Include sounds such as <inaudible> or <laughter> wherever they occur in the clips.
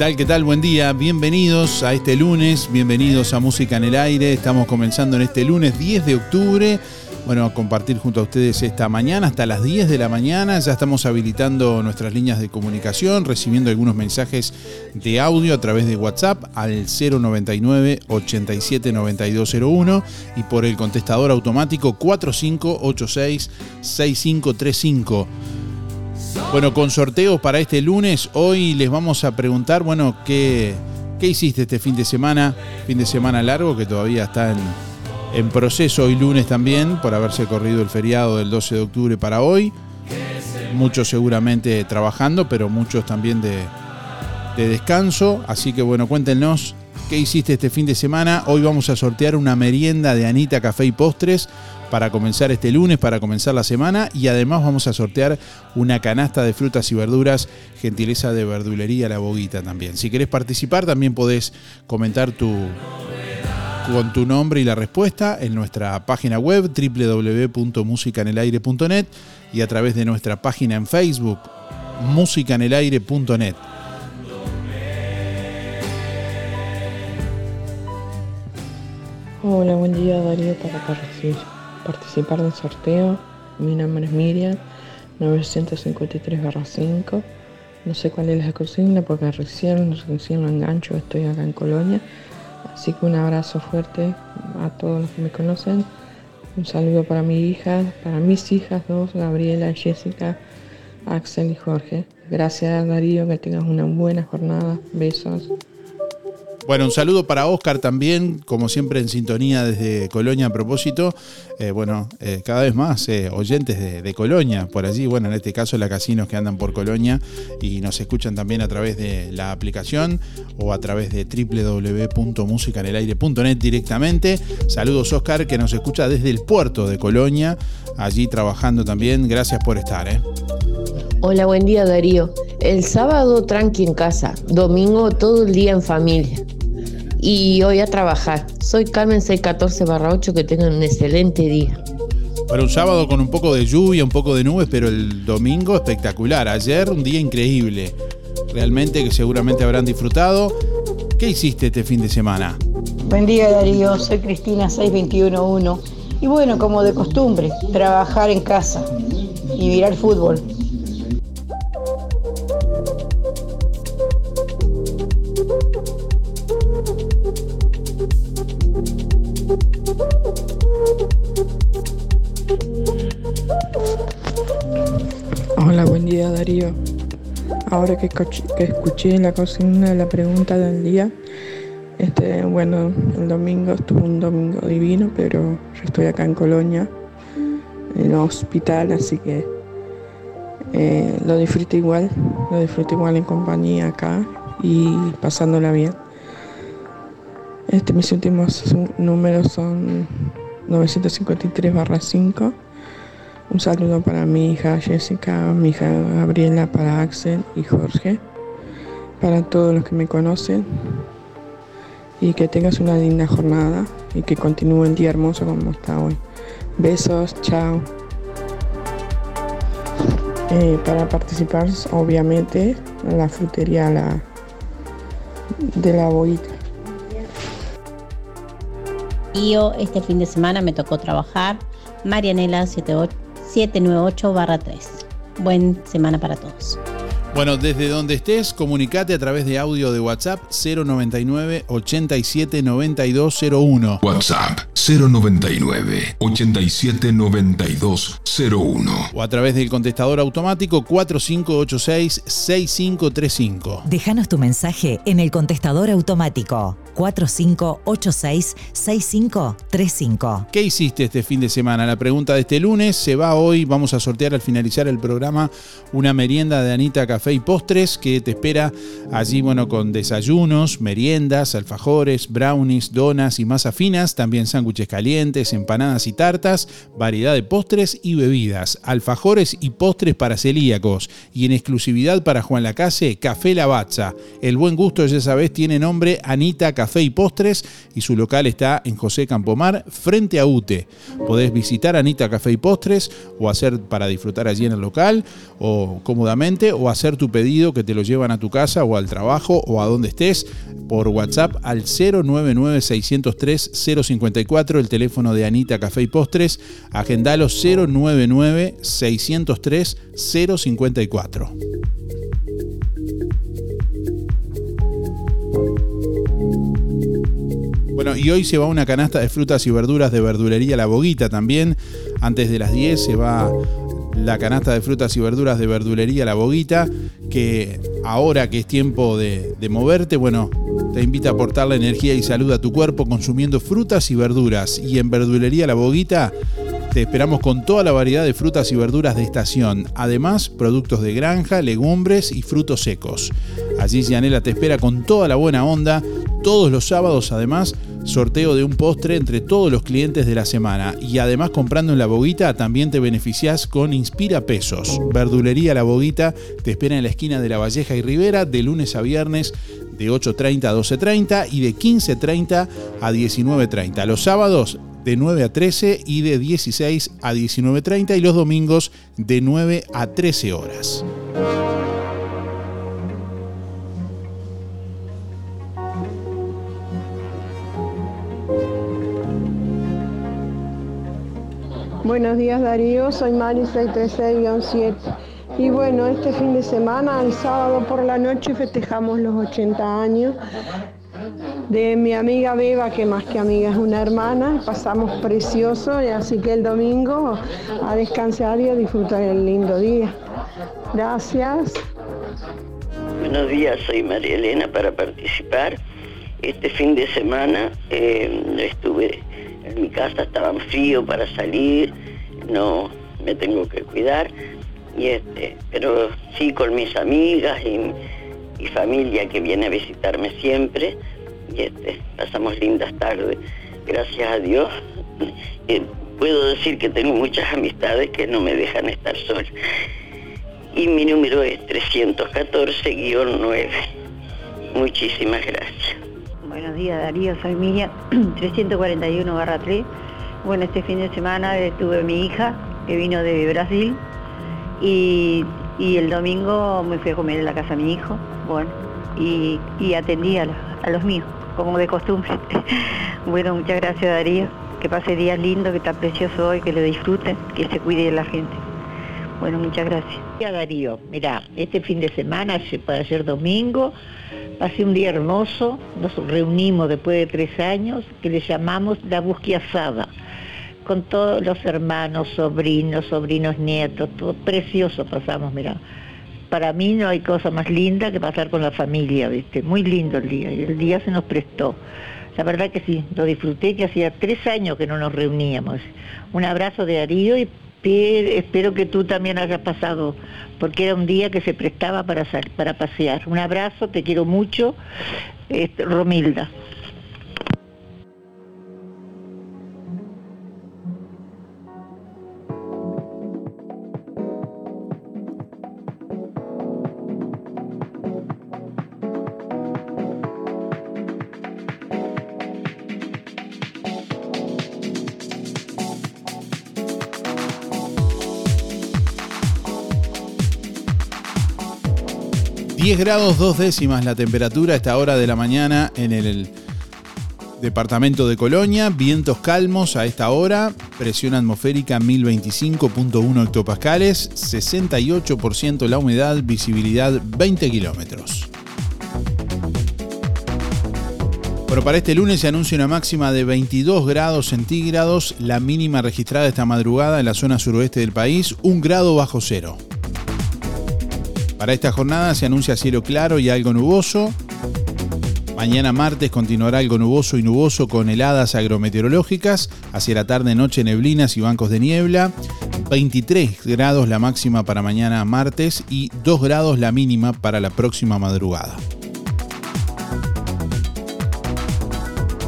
tal? ¿Qué tal? Buen día. Bienvenidos a este lunes, bienvenidos a Música en el Aire. Estamos comenzando en este lunes 10 de octubre. Bueno, a compartir junto a ustedes esta mañana hasta las 10 de la mañana. Ya estamos habilitando nuestras líneas de comunicación, recibiendo algunos mensajes de audio a través de WhatsApp al 099 87 9201 y por el contestador automático 4586 6535. Bueno, con sorteos para este lunes, hoy les vamos a preguntar, bueno, ¿qué, qué hiciste este fin de semana? Fin de semana largo que todavía está en, en proceso hoy lunes también, por haberse corrido el feriado del 12 de octubre para hoy. Muchos seguramente trabajando, pero muchos también de, de descanso. Así que bueno, cuéntenos qué hiciste este fin de semana. Hoy vamos a sortear una merienda de Anita Café y Postres para comenzar este lunes, para comenzar la semana. Y además vamos a sortear una canasta de frutas y verduras, gentileza de verdulería La Boguita también. Si querés participar, también podés comentar tu, con tu nombre y la respuesta en nuestra página web www.musicanelaire.net y a través de nuestra página en Facebook musicanelaire.net. Hola, buen día Darío para partic- participar del sorteo. Mi nombre es Miriam, 953-5. No sé cuál es la consigna porque recién, recién lo engancho, estoy acá en Colonia. Así que un abrazo fuerte a todos los que me conocen. Un saludo para mi hija, para mis hijas dos, Gabriela, Jessica, Axel y Jorge. Gracias Darío, que tengas una buena jornada. Besos. Bueno, un saludo para Oscar también, como siempre en sintonía desde Colonia a propósito. Eh, bueno, eh, cada vez más eh, oyentes de, Colonia por allí, bueno, en este caso la casinos que andan por Colonia y nos escuchan también a través de la aplicación o a través de www.musicanelaire.net directamente. Saludos Oscar que nos escucha desde el puerto de Colonia, allí trabajando también. Gracias por estar. Hola, buen día Darío. El sábado tranqui en casa, domingo todo el día en familia. Y hoy a trabajar. Soy Carmen 614 8, que tengan un excelente día. Para un sábado con un poco de lluvia, un poco de nubes, pero el domingo espectacular. Ayer un día increíble. Realmente que seguramente habrán disfrutado. ¿Qué hiciste este fin de semana? Buen día Darío, soy Cristina 6211 y bueno, como de costumbre, trabajar en casa y mirar fútbol. Darío. Ahora que, que escuché la consigna de la pregunta del día, este, bueno, el domingo estuvo un domingo divino, pero yo estoy acá en Colonia el hospital, así que eh, lo disfruto igual, lo disfruto igual en compañía acá y pasándola bien. Este, mis últimos números son 953 barra 5. Un saludo para mi hija Jessica, mi hija Gabriela, para Axel y Jorge, para todos los que me conocen. Y que tengas una linda jornada y que continúe el día hermoso como está hoy. Besos, chao. Eh, para participar, obviamente, en la frutería la, de la boita. Yo este fin de semana me tocó trabajar. Marianela 798-3. Buen semana para todos. Bueno, desde donde estés, comunicate a través de audio de WhatsApp 099 87 9201. WhatsApp 099 87 9201. O a través del contestador automático 4586 6535. Déjanos tu mensaje en el contestador automático 4586-6535. ¿Qué hiciste este fin de semana? La pregunta de este lunes se va hoy. Vamos a sortear al finalizar el programa una merienda de Anita Café y Postres que te espera allí, bueno, con desayunos, meriendas, alfajores, brownies, donas y masas finas, también sándwiches calientes, empanadas y tartas, variedad de postres y bebidas, alfajores y postres para celíacos y en exclusividad para Juan Lacase, Café Lavazza. El buen gusto, ya sabes, tiene nombre Anita Café Café y Postres y su local está en José Campomar, frente a UTE. Podés visitar Anita Café y Postres o hacer para disfrutar allí en el local o cómodamente o hacer tu pedido que te lo llevan a tu casa o al trabajo o a donde estés por WhatsApp al 099 603 054, el teléfono de Anita Café y Postres. Agendalo 099 603 054. Bueno, y hoy se va una canasta de frutas y verduras de verdulería La Boguita también. Antes de las 10 se va la canasta de frutas y verduras de verdulería La Boguita, que ahora que es tiempo de, de, moverte, bueno, te invita a aportar la energía y salud a tu cuerpo consumiendo frutas y verduras. Y en verdulería La Boguita te esperamos con toda la variedad de frutas y verduras de estación. Además, productos de granja, legumbres y frutos secos. Allí Gianela te espera con toda la buena onda. Todos los sábados, además, sorteo de un postre entre todos los clientes de la semana. Y además comprando en La Boguita también te beneficias con Inspira Pesos. Verdulería La Boguita te espera en la esquina de La Valleja y Rivera de lunes a viernes de 8.30 a 12.30 y de 15.30 a 19.30. Los sábados de 9 a 13 y de 16 a 19.30 y los domingos de 9 a 13 horas. Buenos días Darío, soy Mari 636-7. Y bueno, este fin de semana, el sábado por la noche, festejamos los 80 años de mi amiga Beba, que más que amiga es una hermana. Pasamos precioso, y así que el domingo a descansar y a disfrutar el lindo día. Gracias. Buenos días, soy María Elena para participar. Este fin de semana eh, estuve en mi casa estaba frío para salir, no me tengo que cuidar, y este, pero sí con mis amigas y, familia que viene a visitarme siempre, y este, pasamos lindas tardes, gracias a Dios. Puedo decir que tengo muchas amistades que no me dejan estar sola. Y mi número es 314-9. Muchísimas gracias. Buenos días Darío, soy Miriam, 341 <clears throat> barra 3. Bueno, este fin de semana tuve mi hija que vino de Brasil y, el domingo me fui a comer en la casa de mi hijo, bueno, y, atendí a, los míos, como de costumbre. <laughs> bueno, muchas gracias Darío, que pase días lindos, que está precioso hoy, que lo disfruten, que se cuide de la gente. Bueno, muchas gracias. Darío, mira, este fin de semana, para ser domingo, Pasé un día hermoso, nos reunimos después de tres años, que le llamamos la asada, con todos los hermanos, sobrinos, sobrinos nietos, todo precioso pasamos, mira. Para mí no hay cosa más linda que pasar con la familia, ¿viste? Muy lindo el día, el día se nos prestó. La verdad que sí, lo disfruté, que hacía tres años que no nos reuníamos. Un abrazo de Darío y Pe- espero que tú también hayas pasado, porque era un día que se prestaba para, para pasear. Un abrazo, te quiero mucho, este, Romilda. 10 grados 2 décimas la temperatura a esta hora de la mañana en el departamento de Colonia. Vientos calmos a esta hora. Presión atmosférica 1025.1 hectopascales. 68% la humedad. Visibilidad 20 kilómetros. Bueno, para este lunes se anuncia una máxima de 22 grados centígrados, la mínima registrada esta madrugada en la zona suroeste del país, un grado bajo cero. Para esta jornada se anuncia cielo claro y algo nuboso. Mañana martes continuará algo nuboso y nuboso con heladas agrometeorológicas. Hacia la tarde-noche neblinas y bancos de niebla. 23 grados la máxima para mañana martes y 2 grados la mínima para la próxima madrugada.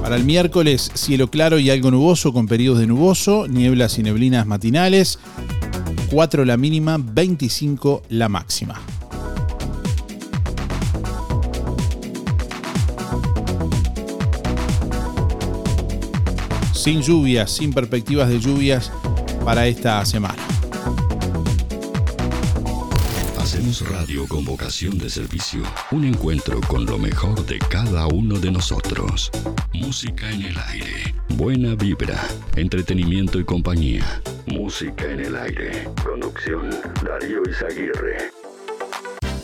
Para el miércoles, cielo claro y algo nuboso con periodos de nuboso, nieblas y neblinas matinales. 4 la mínima, 25 la máxima. Sin lluvias, sin perspectivas de lluvias para esta semana. Hacemos radio con vocación de servicio. Un encuentro con lo mejor de cada uno de nosotros. Música en el aire. Buena vibra. Entretenimiento y compañía. Música en el aire. Conducción Darío Izaguirre.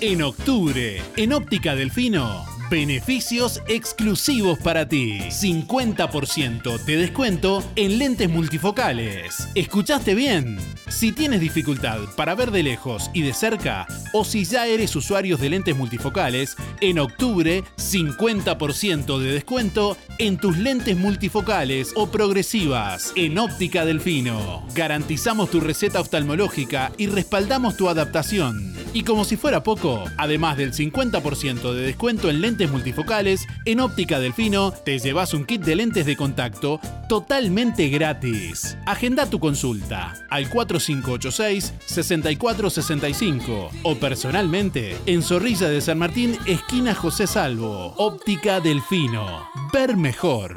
En octubre, en Óptica Delfino, beneficios exclusivos para ti. 50% de descuento en lentes multifocales. ¿Escuchaste bien? Si tienes dificultad para ver de lejos y de cerca, o si ya eres usuario de lentes multifocales, en octubre 50% de descuento en tus lentes multifocales o progresivas en Óptica Delfino. Garantizamos tu receta oftalmológica y respaldamos tu adaptación. Y como si fuera poco, además del 50% de descuento en lentes multifocales, en Óptica Delfino te llevas un kit de lentes de contacto totalmente gratis. Agenda tu consulta al 4586-6465 o personalmente en Zorrilla de San Martín, esquina José Salvo. Óptica Delfino. Ver mejor.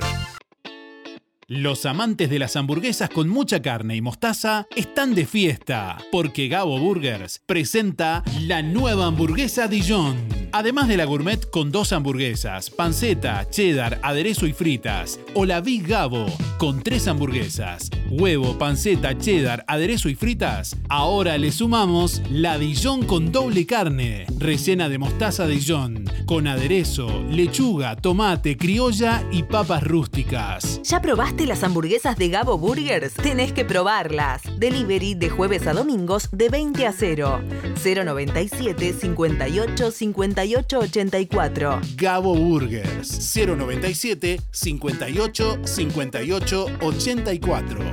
Los amantes de las hamburguesas con mucha carne y mostaza están de fiesta, porque Gabo Burgers presenta la nueva hamburguesa Dijon. Además de la gourmet con dos hamburguesas, panceta, cheddar, aderezo y fritas, o la Big Gabo con tres hamburguesas, huevo, panceta, cheddar, aderezo y fritas, ahora le sumamos la Dijon con doble carne, rellena de mostaza Dijon, con aderezo, lechuga, tomate, criolla y papas rústicas. ¿Ya probaste las hamburguesas de Gabo Burgers? Tenés que probarlas. Delivery de jueves a domingos de 20 a 0. 097 58 58 84. Gabo Burgers 097 58 58 84.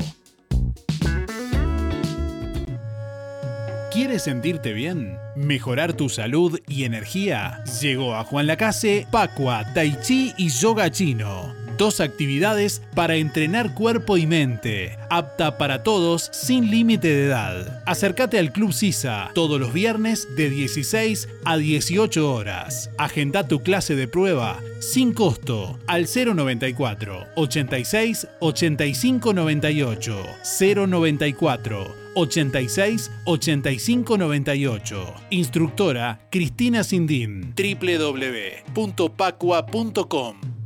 ¿Quieres sentirte bien? ¿Mejorar tu salud y energía? Llegó a Juan Lacase, Pacua, Tai Chi y Yoga Chino. Dos actividades para entrenar cuerpo y mente, apta para todos sin límite de edad. Acércate al Club Sisa todos los viernes de 16 a 18 horas. Agenda tu clase de prueba sin costo al 094 86 85 98 094 86 85 98. Instructora Cristina Sindín. www.pacua.com.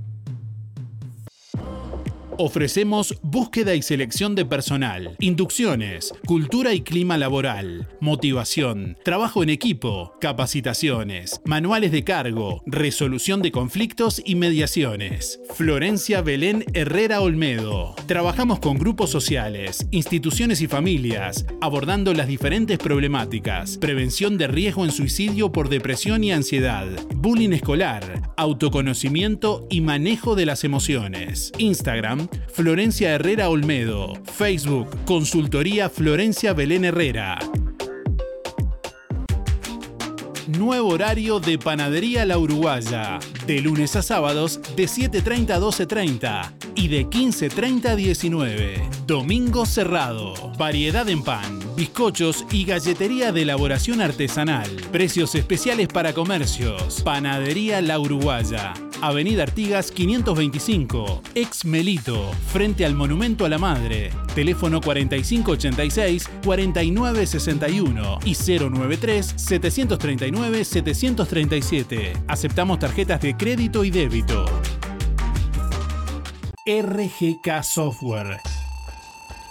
Ofrecemos búsqueda y selección de personal, inducciones, cultura y clima laboral, motivación, trabajo en equipo, capacitaciones, manuales de cargo, resolución de conflictos y mediaciones. Florencia Belén Herrera Olmedo. Trabajamos con grupos sociales, instituciones y familias, abordando las diferentes problemáticas, prevención de riesgo en suicidio por depresión y ansiedad, bullying escolar, autoconocimiento y manejo de las emociones. Instagram Florencia Herrera Olmedo. Facebook, Consultoría Florencia Belén Herrera. Nuevo horario de Panadería La Uruguaya. De lunes a sábados de 7.30 a 12.30 y de 15.30 a 19. Domingo cerrado. Variedad en pan, bizcochos y galletería de elaboración artesanal. Precios especiales para comercios. Panadería La Uruguaya. Avenida Artigas 525, ex Melito, frente al Monumento a la Madre. Teléfono 4586-4961 y 093-739-737. Aceptamos tarjetas de crédito y débito. RGK Software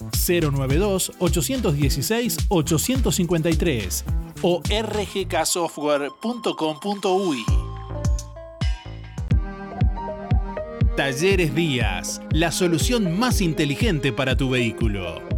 092-816-853 o rgksoftware.com.uy. Talleres Díaz, la solución más inteligente para tu vehículo.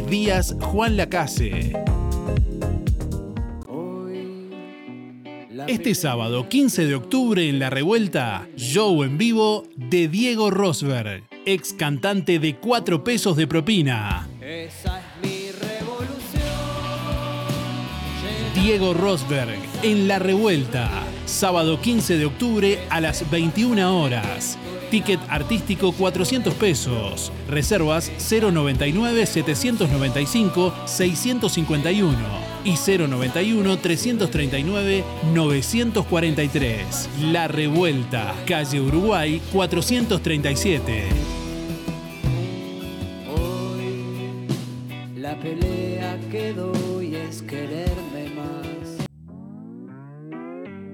Díaz Juan Lacase. Este sábado 15 de octubre en La Revuelta, show en vivo de Diego Rosberg, ex cantante de 4 pesos de propina. Esa es mi revolución. Diego Rosberg en La Revuelta, sábado 15 de octubre a las 21 horas. Ticket artístico 400 pesos. Reservas 099 795 651 y 091 339 943. La Revuelta, calle Uruguay 437. La pelea que doy es quererme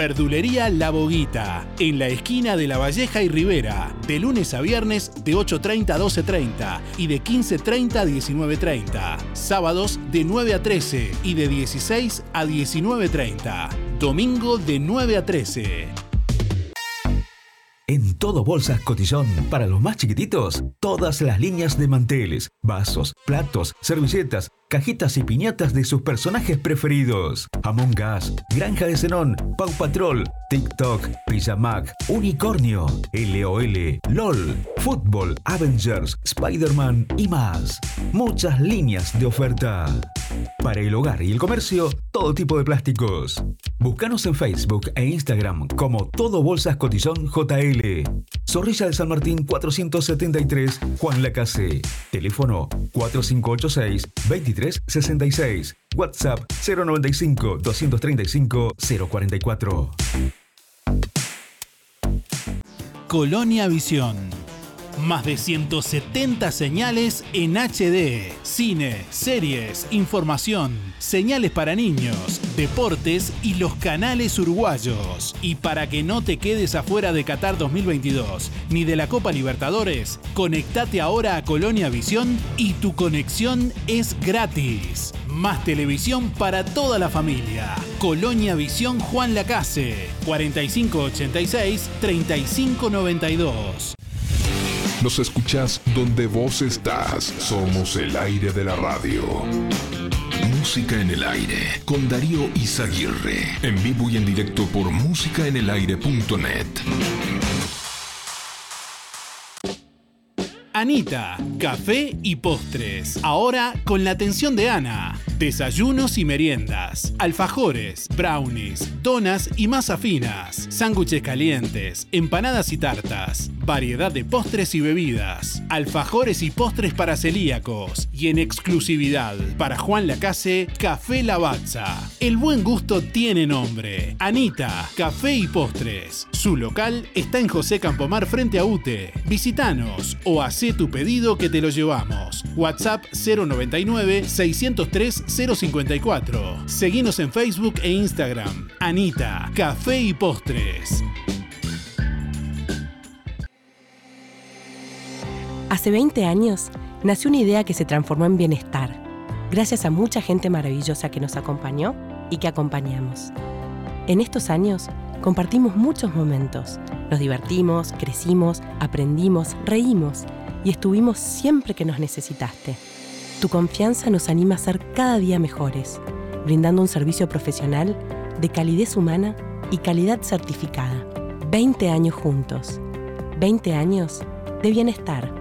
Verdulería La Boguita, en la esquina de La Valleja y Rivera, de lunes a viernes de 8.30 a 12.30 y de 15.30 a 19.30. Sábados de 9 a 13 y de 16 a 19.30. Domingo de 9 a 13. En todo Bolsas Cotillón, para los más chiquititos, todas las líneas de manteles, vasos, platos, servilletas, cajitas y piñatas de sus personajes preferidos. Among Us, Granja de Zenón, Pau Patrol, TikTok, Pijamac, Unicornio, LOL, LOL, Fútbol, Avengers, Spider-Man y más. Muchas líneas de oferta. Para el hogar y el comercio, todo tipo de plásticos. Búscanos en Facebook e Instagram como Todo Bolsas Cotillón JL. Zorrilla de San Martín 473, Juan Lacase. Teléfono 4586 2366. WhatsApp 095 235 044. Colonia Visión. Más de 170 señales en HD. Cine, series, información, señales para niños, deportes y los canales uruguayos. Y para que no te quedes afuera de Qatar 2022 ni de la Copa Libertadores, conectate ahora a Colonia Visión y tu conexión es gratis. Más televisión para toda la familia. Colonia Visión Juan Lacase, 4586-3592. Nos escuchás donde vos estás. Somos el aire de la radio. Música en el aire con Darío Izaguirre. En vivo y en directo por músicaenelaire.net. Anita, café y postres. Ahora con la atención de Ana. Desayunos y meriendas, alfajores, brownies, donas y masa finas, sándwiches calientes, empanadas y tartas, variedad de postres y bebidas, alfajores y postres para celíacos y en exclusividad para Juan Lacase, Café Lavazza. El buen gusto tiene nombre. Anita, Café y Postres. Su local está en José Campomar frente a UTE. Visítanos o tu pedido que te lo llevamos. WhatsApp 099 603 054. Seguinos en Facebook e Instagram. Anita, Café y Postres. Hace 20 años nació una idea que se transformó en bienestar, gracias a mucha gente maravillosa que nos acompañó y que acompañamos. En estos años compartimos muchos momentos, nos divertimos, crecimos, aprendimos, reímos y estuvimos siempre que nos necesitaste. Tu confianza nos anima a ser cada día mejores, brindando un servicio profesional de calidez humana y calidad certificada. 20 años juntos. 20 años de bienestar.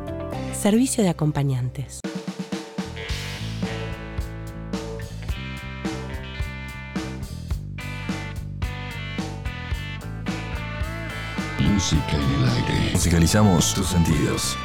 Servicio de acompañantes. Música en el aire. Musicalizamos tus sentidos.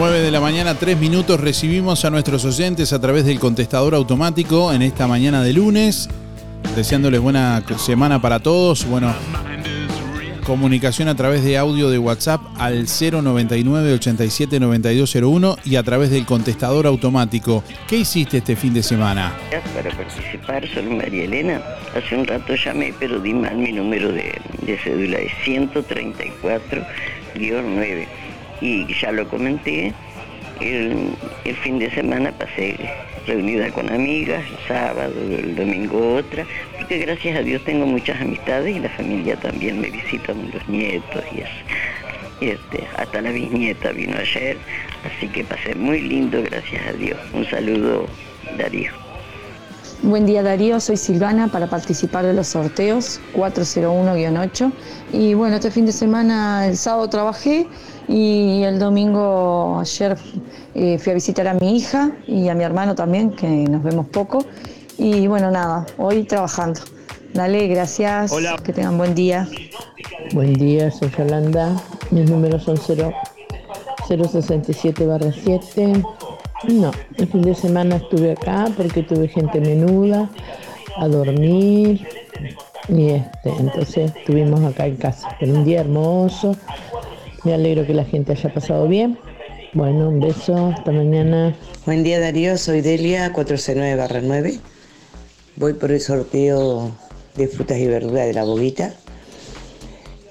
9 de la mañana, 3 minutos. Recibimos a nuestros oyentes a través del contestador automático en esta mañana de lunes. Deseándoles buena semana para todos. Bueno, comunicación a través de audio de WhatsApp al 099 87 9201 y a través del contestador automático. ¿Qué hiciste este fin de semana? Para participar, soy María Elena. Hace un rato llamé, pero di mal mi número de, de cédula, es 134-9. Y ya lo comenté, el, fin de semana pasé reunida con amigas, el sábado, el domingo otra, porque gracias a Dios tengo muchas amistades y la familia también me visitan los nietos y eso. Este, hasta la bisnieta vino ayer, así que pasé muy lindo, gracias a Dios. Un saludo, Darío. Buen día Darío, soy Silvana para participar de los sorteos 401-8 y bueno, este fin de semana, el sábado trabajé y el domingo ayer eh, fui a visitar a mi hija y a mi hermano también, que nos vemos poco y bueno, nada, hoy trabajando. Dale, gracias, Hola. que tengan buen día. Buen día, soy Yolanda. Mis números son 0, 067 barra 7. No, el fin de semana estuve acá porque tuve gente menuda a dormir y este, entonces estuvimos acá en casa. Pero un día hermoso. Me alegro que la gente haya pasado bien. Bueno, un beso, hasta mañana. Buen día Darío, soy Delia 409-9. Voy por el sorteo de frutas y verduras de la boguita.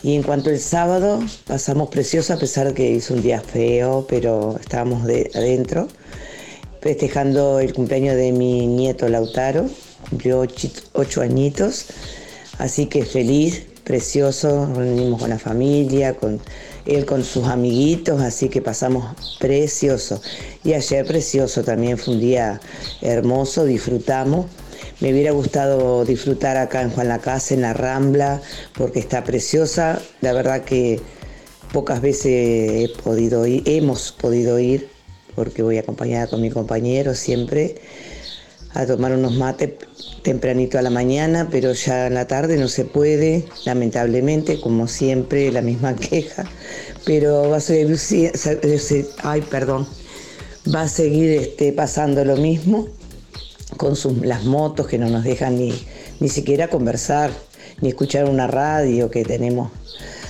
Y en cuanto al sábado, pasamos precioso a pesar que hizo un día feo, pero estábamos de, adentro, festejando el cumpleaños de mi nieto Lautaro, cumplió ocho, añitos, así que feliz, precioso, reunimos con la familia, con él con sus amiguitos, así que pasamos precioso. Y ayer precioso también fue un día hermoso, disfrutamos. Me hubiera gustado disfrutar acá en Juan la Casa, en la Rambla, porque está preciosa. La verdad que pocas veces he podido ir, hemos podido ir, porque voy acompañada con mi compañero siempre a tomar unos mates tempranito a la mañana, pero ya en la tarde no se puede, lamentablemente, como siempre, la misma <laughs> queja. Pero va a seguir, ay, perdón, va a seguir este, pasando lo mismo con las motos que no nos dejan ni, ni siquiera conversar, ni escuchar una radio que tenemos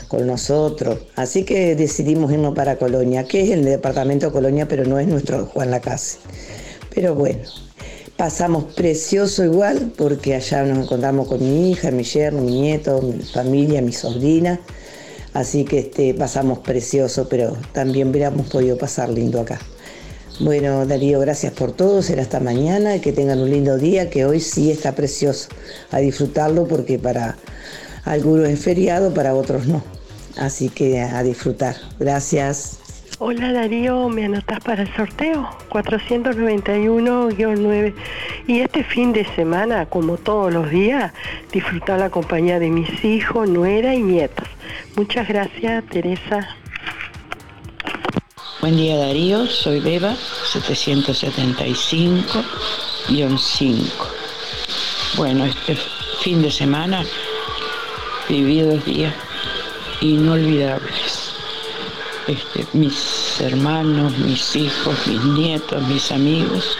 con nosotros. Así que decidimos irnos para Colonia, que es el departamento Colonia, pero no es nuestro Juan Lacase. Pero bueno, pasamos precioso igual, porque allá nos encontramos con mi hija, mi yerno, mi nieto, mi familia, mi sobrina. Así que este, pasamos precioso, pero también hubiéramos podido pasar lindo acá. Bueno, Darío, gracias por todo. Será hasta mañana que tengan un lindo día, que hoy sí está precioso. A disfrutarlo porque para algunos es feriado, para otros no. Así que a disfrutar. Gracias. Hola Darío, ¿me anotas para el sorteo? 491-9. Y este fin de semana, como todos los días, disfrutar la compañía de mis hijos, nuera y nietos. Muchas gracias, Teresa. Buen día Darío, soy Beba, 775-5. Bueno, este fin de semana viví dos días inolvidables. Este, mis hermanos, mis hijos, mis nietos, mis amigos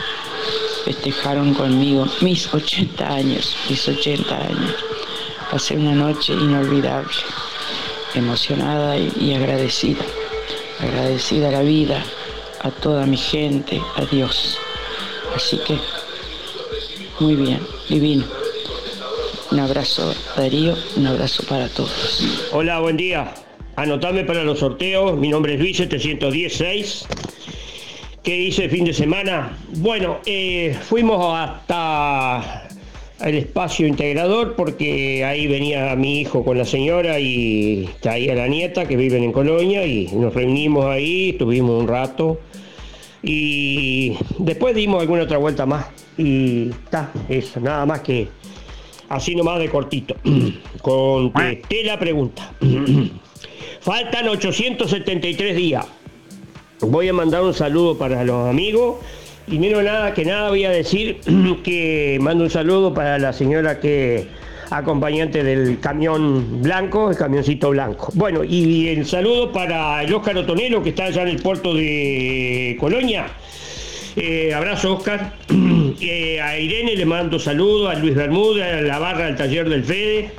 festejaron conmigo mis 80 años, mis 80 años. Pasé una noche inolvidable, emocionada y, agradecida agradecida a la vida, a toda mi gente, a Dios. Así que, muy bien, divino. Un abrazo Darío, un abrazo para todos. Hola, buen día. Anotame para los sorteos. Mi nombre es Luis 716. ¿Qué hice el fin de semana? Bueno, eh, fuimos hasta el espacio integrador porque ahí venía mi hijo con la señora y traía la nieta que viven en Colonia y nos reunimos ahí, estuvimos un rato y después dimos alguna otra vuelta más y está, eso, nada más que así nomás de cortito. <clears throat> Contesté la pregunta. <clears throat> Faltan 873 días. Voy a mandar un saludo para los amigos y menos nada que nada voy a decir <clears throat> que mando un saludo para la señora que acompañante del camión blanco, el camioncito blanco. Bueno, y el saludo para el Óscar Otonelo que está allá en el puerto de Colonia. Eh, abrazo Óscar. A Irene le mando saludos, a Luis Bermúdez, a la barra del taller del Fede.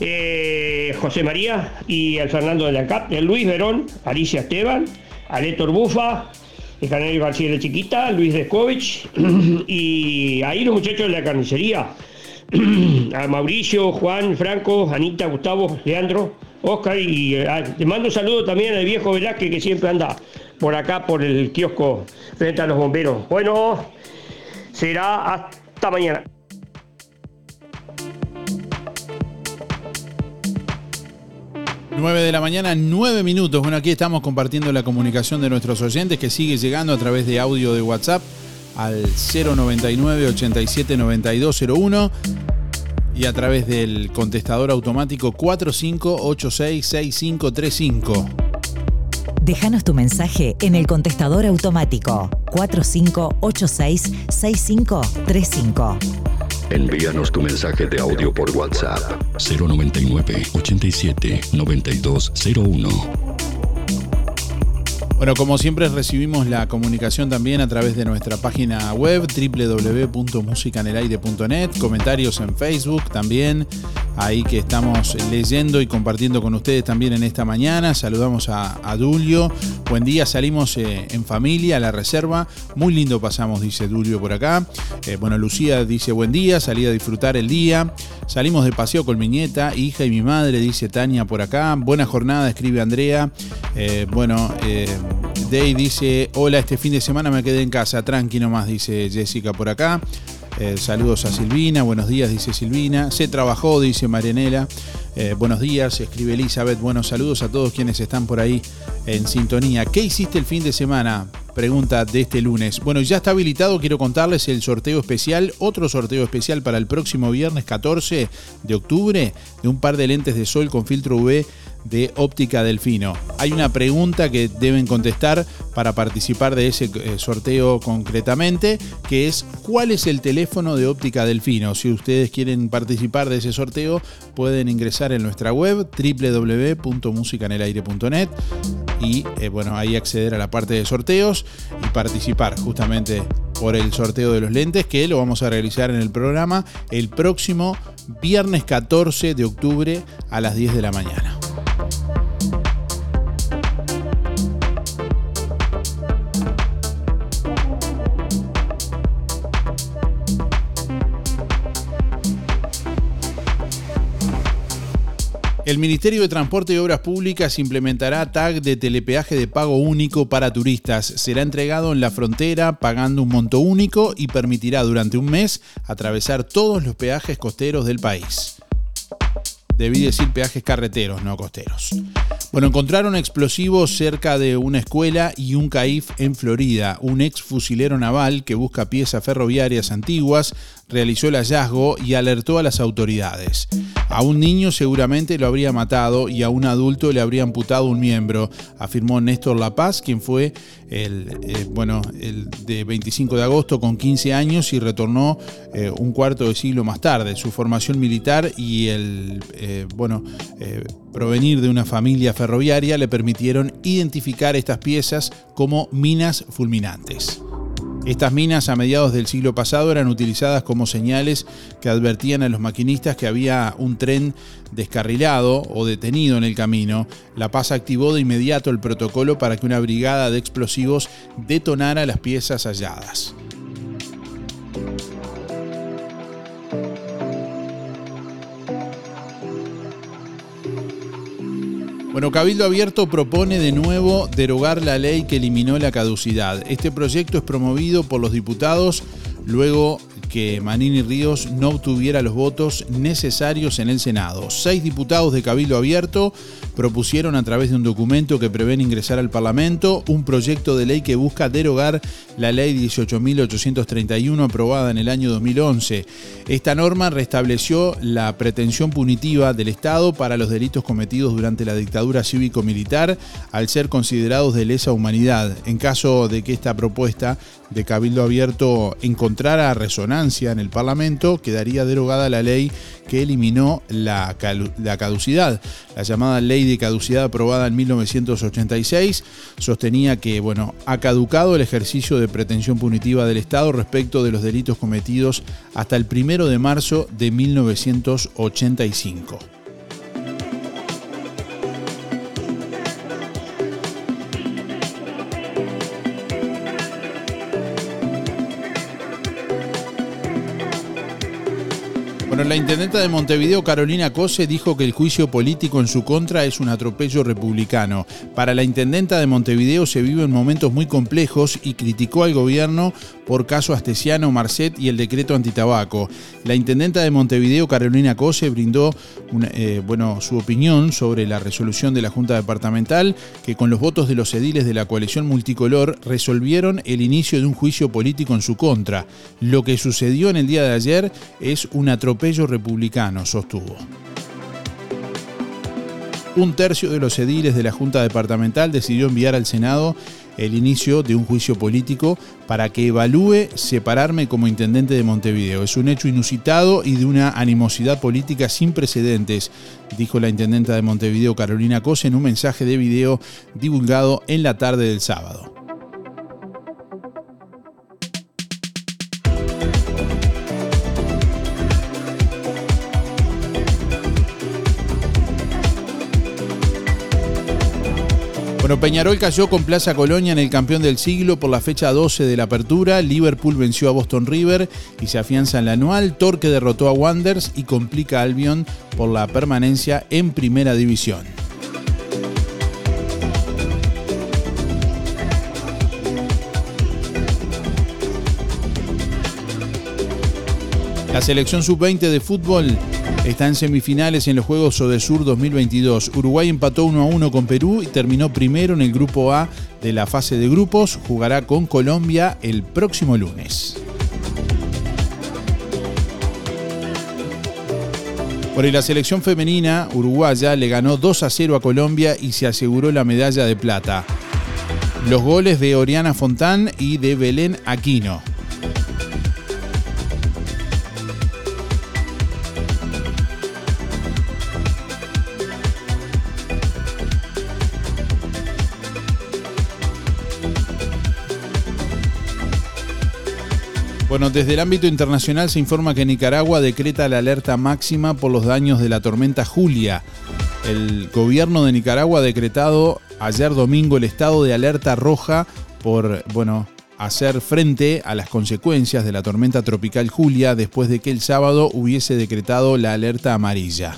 eh, José María y al Fernando de la CAP, a Luis Verón, Alicia Esteban, a Héctor Bufa, el Canario García de Chiquita, Luis Descovich <clears throat> y ahí los muchachos de la carnicería. <clears throat> a Mauricio, Juan, Franco, Anita, Gustavo, Leandro, Oscar y eh, te mando un saludo también al viejo Velázquez que siempre anda por acá por el kiosco frente a los bomberos. Bueno, será hasta mañana. Nueve de la mañana, 9 minutos. Bueno, aquí estamos compartiendo la comunicación de nuestros oyentes que sigue llegando a través de audio de WhatsApp al 099 87 9201 y a través del contestador automático 45866535. Déjanos tu mensaje en el contestador automático 4586-6535. Envíanos tu mensaje de audio por WhatsApp 099 87 9201. Bueno, como siempre recibimos la comunicación también a través de nuestra página web www.musicanelaire.net, comentarios en Facebook también, ahí que estamos leyendo y compartiendo con ustedes también en esta mañana. Saludamos a, a Dulio. Buen día, salimos eh, en familia a la reserva. Muy lindo pasamos, dice Dulio por acá. Eh, bueno, Lucía dice buen día, salí a disfrutar el día. Salimos de paseo con mi nieta, hija y mi madre, dice Tania por acá. Buena jornada, escribe Andrea. Eh, bueno, eh, Day dice, hola, este fin de semana me quedé en casa, tranqui nomás, dice Jessica por acá. Eh, saludos a Silvina, buenos días, dice Silvina. Se trabajó, dice Marianela. Eh, buenos días, escribe Elizabeth. Buenos saludos a todos quienes están por ahí en sintonía. ¿Qué hiciste el fin de semana? Pregunta de este lunes. Bueno, ya está habilitado, quiero contarles el sorteo especial, otro sorteo especial para el próximo viernes 14 de octubre de un par de lentes de sol con filtro UV de Óptica Delfino. Hay una pregunta que deben contestar para participar de ese eh, sorteo concretamente, que es ¿cuál es el teléfono de Óptica Delfino? Si ustedes quieren participar de ese sorteo, pueden ingresar en nuestra web www.musicanelaire.net y eh, bueno, ahí acceder a la parte de sorteos y participar justamente por el sorteo de los lentes que lo vamos a realizar en el programa el próximo viernes 14 de octubre a las 10 de la mañana. El Ministerio de Transporte y Obras Públicas implementará tag de telepeaje de pago único para turistas. Será entregado en la frontera pagando un monto único y permitirá durante un mes atravesar todos los peajes costeros del país. Debí decir peajes carreteros, no costeros. Bueno, encontraron explosivos cerca de una escuela y un CAIF en Florida. Un ex fusilero naval que busca piezas ferroviarias antiguas realizó el hallazgo y alertó a las autoridades. A un niño seguramente lo habría matado y a un adulto le habría amputado un miembro, afirmó Néstor La Paz, quien fue el, eh, bueno, el de 25 de agosto con 15 años y retornó eh, un cuarto de siglo más tarde. Su formación militar y el eh, bueno, provenir de una familia ferroviaria le permitieron identificar estas piezas como minas fulminantes. Estas minas a mediados del siglo pasado eran utilizadas como señales que advertían a los maquinistas que había un tren descarrilado o detenido en el camino. La Paz activó de inmediato el protocolo para que una brigada de explosivos detonara las piezas halladas. Bueno, Cabildo Abierto propone de nuevo derogar la ley que eliminó la caducidad. Este proyecto es promovido por los diputados luego que Manini Ríos no obtuviera los votos necesarios en el Senado. Seis diputados de Cabildo Abierto propusieron a través de un documento que prevén ingresar al Parlamento un proyecto de ley que busca derogar la ley 18.831 aprobada en el año 2011. Esta norma restableció la pretensión punitiva del Estado para los delitos cometidos durante la dictadura cívico-militar al ser considerados de lesa humanidad. En caso de que esta propuesta de Cabildo Abierto encontrara resonancia en el Parlamento, quedaría derogada la ley que eliminó la, la, caducidad. La llamada ley de caducidad aprobada en 1986 sostenía que bueno, ha caducado el ejercicio de pretensión punitiva del Estado respecto de los delitos cometidos hasta el primero de marzo de 1985. Bueno, la intendenta de Montevideo, Carolina Cose, dijo que el juicio político en su contra es un atropello republicano. Para la intendenta de Montevideo se viven momentos muy complejos y criticó al gobierno por caso Astesiano Marcet y el decreto antitabaco. La intendenta de Montevideo, Carolina Cose, brindó eh, bueno, su opinión sobre la resolución de la Junta Departamental que con los votos de los ediles de la coalición multicolor resolvieron el inicio de un juicio político en su contra. Lo que sucedió en el día de ayer es un atropello republicano, sostuvo. Un tercio de los ediles de la Junta Departamental decidió enviar al Senado el inicio de un juicio político para que evalúe separarme como intendente de Montevideo. Es un hecho inusitado y de una animosidad política sin precedentes, dijo la intendenta de Montevideo Carolina Cose en un mensaje de video divulgado en la tarde del sábado. Bueno, Peñarol cayó con Plaza Colonia en el campeón del siglo por la fecha 12 de la apertura. Liverpool venció a Boston River y se afianza en la anual. Torque derrotó a Wanderers y complica a Albion por la permanencia en primera división. La selección sub-20 de fútbol está en semifinales en los Juegos Odesur 2022. Uruguay empató 1 a 1 con Perú y terminó primero en el grupo A de la fase de grupos. Jugará con Colombia el próximo lunes. Por la selección femenina uruguaya le ganó 2 a 0 a Colombia y se aseguró la medalla de plata. Los goles de Oriana Fontán y de Belén Aquino. Bueno, desde el ámbito internacional se informa que Nicaragua decreta la alerta máxima por los daños de la tormenta Julia. El gobierno de Nicaragua ha decretado ayer domingo el estado de alerta roja por, bueno, hacer frente a las consecuencias de la tormenta tropical Julia después de que el sábado hubiese decretado la alerta amarilla.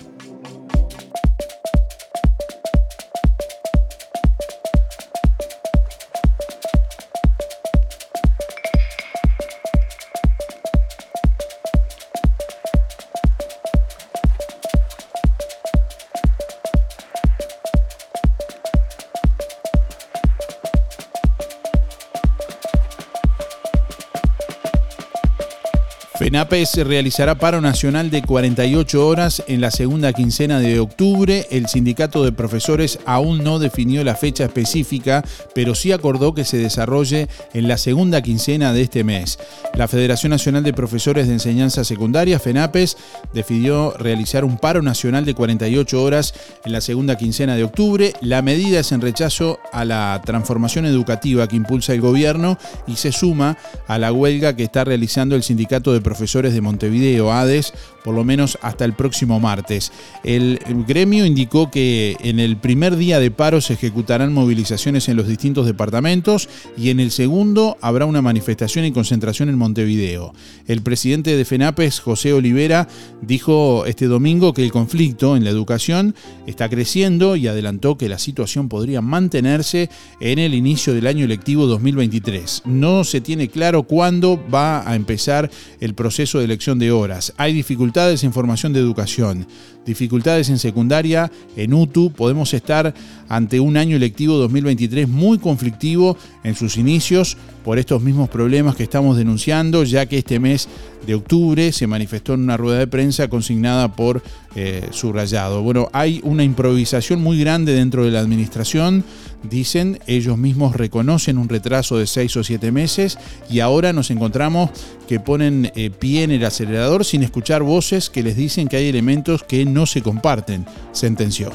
FENAPES realizará paro nacional de 48 horas en la segunda quincena de octubre. El sindicato de profesores aún no definió la fecha específica, pero sí acordó que se desarrolle en la segunda quincena de este mes. La Federación Nacional de Profesores de Enseñanza Secundaria, FENAPES, decidió realizar un paro nacional de 48 horas en la segunda quincena de octubre. La medida es en rechazo a la transformación educativa que impulsa el gobierno y se suma a la huelga que está realizando el sindicato de profesores de Montevideo, ADES, por lo menos hasta el próximo martes. El gremio indicó que en el primer día de paro se ejecutarán movilizaciones en los distintos departamentos y en el segundo habrá una manifestación y concentración en Montevideo. El presidente de FENAPES, José Olivera, dijo este domingo que el conflicto en la educación está creciendo y adelantó que la situación podría mantenerse en el inicio del año electivo 2023. No se tiene claro cuándo va a empezar el proceso de elección de horas. Hay dificultades en formación de educación, dificultades en secundaria, en UTU. Podemos estar ante un año electivo 2023 muy conflictivo en sus inicios por estos mismos problemas que estamos denunciando, ya que este mes de octubre se manifestó en una rueda de prensa consignada por eh, Subrayado. Bueno, hay una improvisación muy grande dentro de la administración, dicen, ellos mismos reconocen un retraso de seis o siete meses y ahora nos encontramos que ponen eh, pie en el acelerador sin escuchar voces que les dicen que hay elementos que no se comparten, sentenció.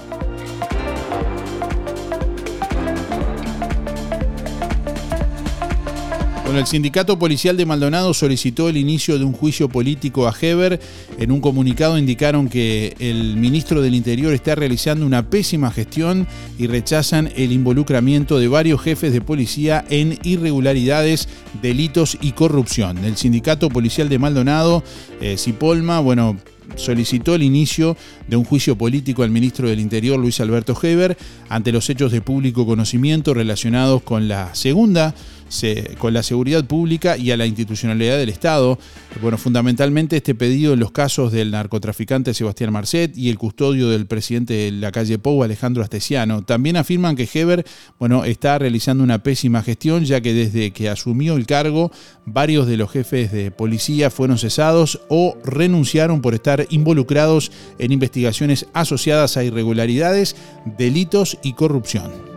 Bueno, el sindicato policial de Maldonado solicitó el inicio de un juicio político a Heber. En un comunicado indicaron que el ministro del Interior está realizando una pésima gestión y rechazan el involucramiento de varios jefes de policía en irregularidades, delitos y corrupción. El sindicato policial de Maldonado, eh, Cipolma, bueno, solicitó el inicio de un juicio político al ministro del Interior, Luis Alberto Heber, ante los hechos de público conocimiento relacionados con la segunda con la seguridad pública y a la institucionalidad del Estado. Bueno, fundamentalmente este pedido en los casos del narcotraficante Sebastián Marcet y el custodio del presidente de la calle Pou, Alejandro Astesiano. También afirman que Heber, bueno, está realizando una pésima gestión, ya que desde que asumió el cargo, varios de los jefes de policía fueron cesados o renunciaron por estar involucrados en investigaciones asociadas a irregularidades, delitos y corrupción.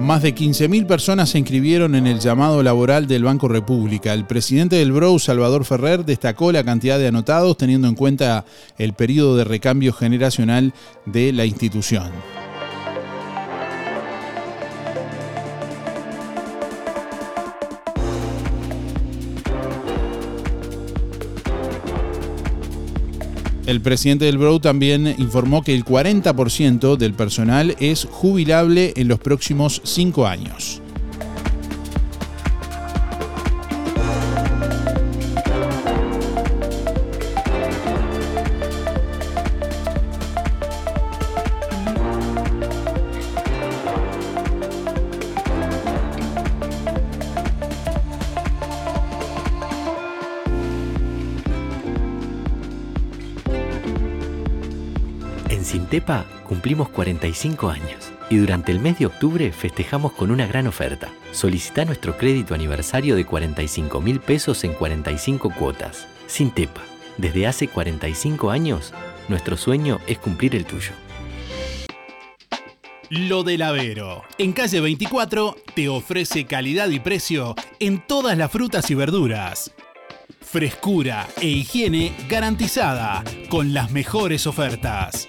Más de 15.000 personas se inscribieron en el llamado laboral del Banco República. El presidente del BROU, Salvador Ferrer, destacó la cantidad de anotados teniendo en cuenta el periodo de recambio generacional de la institución. El presidente del BROU también informó que el 40% del personal es jubilable en los próximos cinco años. Cumplimos 45 años y durante el mes de octubre festejamos con una gran oferta. Solicita nuestro crédito aniversario de 45 mil pesos en 45 cuotas. Sintepa, desde hace 45 años, nuestro sueño es cumplir el tuyo. Lo del Avero. En calle 24 te ofrece calidad y precio en todas las frutas y verduras. Frescura e higiene garantizada con las mejores ofertas.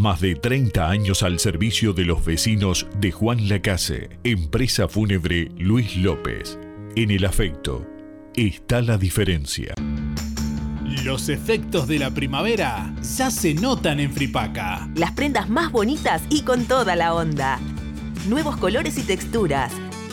Más de 30 años al servicio de los vecinos de Juan Lacase. Empresa Fúnebre Luis López. En el afecto está la diferencia. Los efectos de la primavera ya se notan en Fripaca. Las prendas más bonitas y con toda la onda. Nuevos colores y texturas.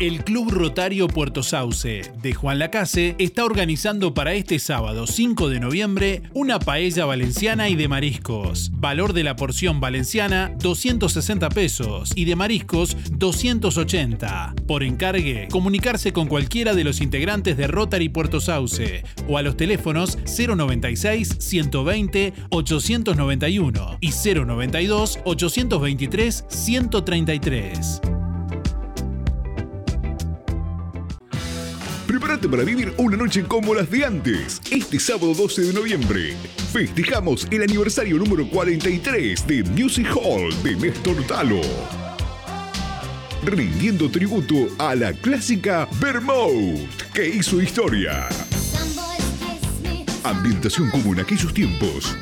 El Club Rotario Puerto Sauce de Juan Lacase está organizando para este sábado 5 de noviembre una paella valenciana y de mariscos. Valor de la porción valenciana 260 pesos y de mariscos 280. Por encargue, comunicarse con cualquiera de los integrantes de Rotary Puerto Sauce o a los teléfonos 096 120 891 y 092 823 133. Prepárate para vivir una noche como las de antes. Este sábado 12 de noviembre festejamos el aniversario número 43 de Music Hall de Néstor Talo. Rindiendo tributo a la clásica Vermouth que hizo historia. Ambientación como en aquellos tiempos.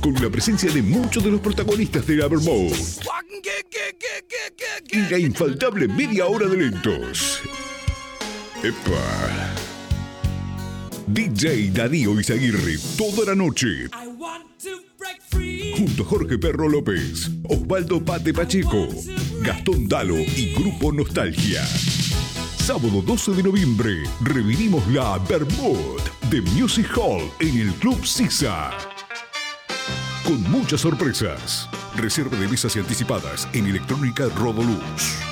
Con la presencia de muchos de los protagonistas de la Vermouth. Y la infaltable media hora de lentos. Epa. DJ Darío Izaguirre toda la noche. Junto a Jorge Perro López, Osvaldo Pate Pacheco, Gastón Dalo y Grupo Nostalgia. Sábado 12 de noviembre, revivimos la Bermud de Music Hall en el Club Sisa. Con muchas sorpresas. Reserva de mesas y anticipadas en Electrónica Rodoluz.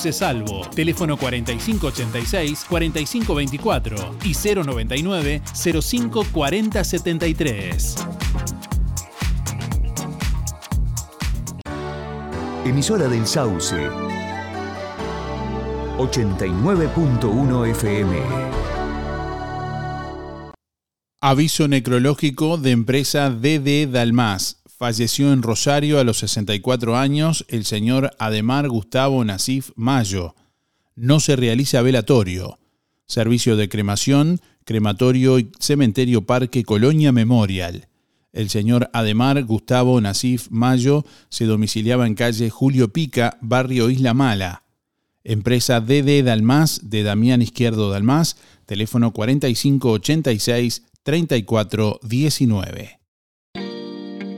Salvo. Teléfono 4586-4524 y 099-054073. Emisora del Sauce. 89.1 FM. Aviso necrológico de empresa DD Dalmas. Falleció en Rosario a los 64 años el señor Ademar Gustavo Nasif Mayo. No se realiza velatorio. Servicio de cremación, crematorio y cementerio Parque Colonia Memorial. El señor Ademar Gustavo Nasif Mayo se domiciliaba en calle Julio Pica, barrio Isla Mala. Empresa DD Dalmas de Damián Izquierdo Dalmas, teléfono 4586 3419.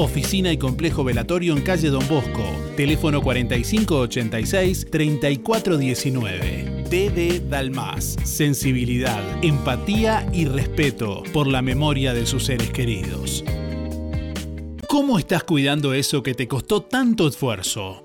Oficina y complejo velatorio en calle Don Bosco. Teléfono 4586-3419. DD Dalmas. Sensibilidad, empatía y respeto por la memoria de sus seres queridos. ¿Cómo estás cuidando eso que te costó tanto esfuerzo?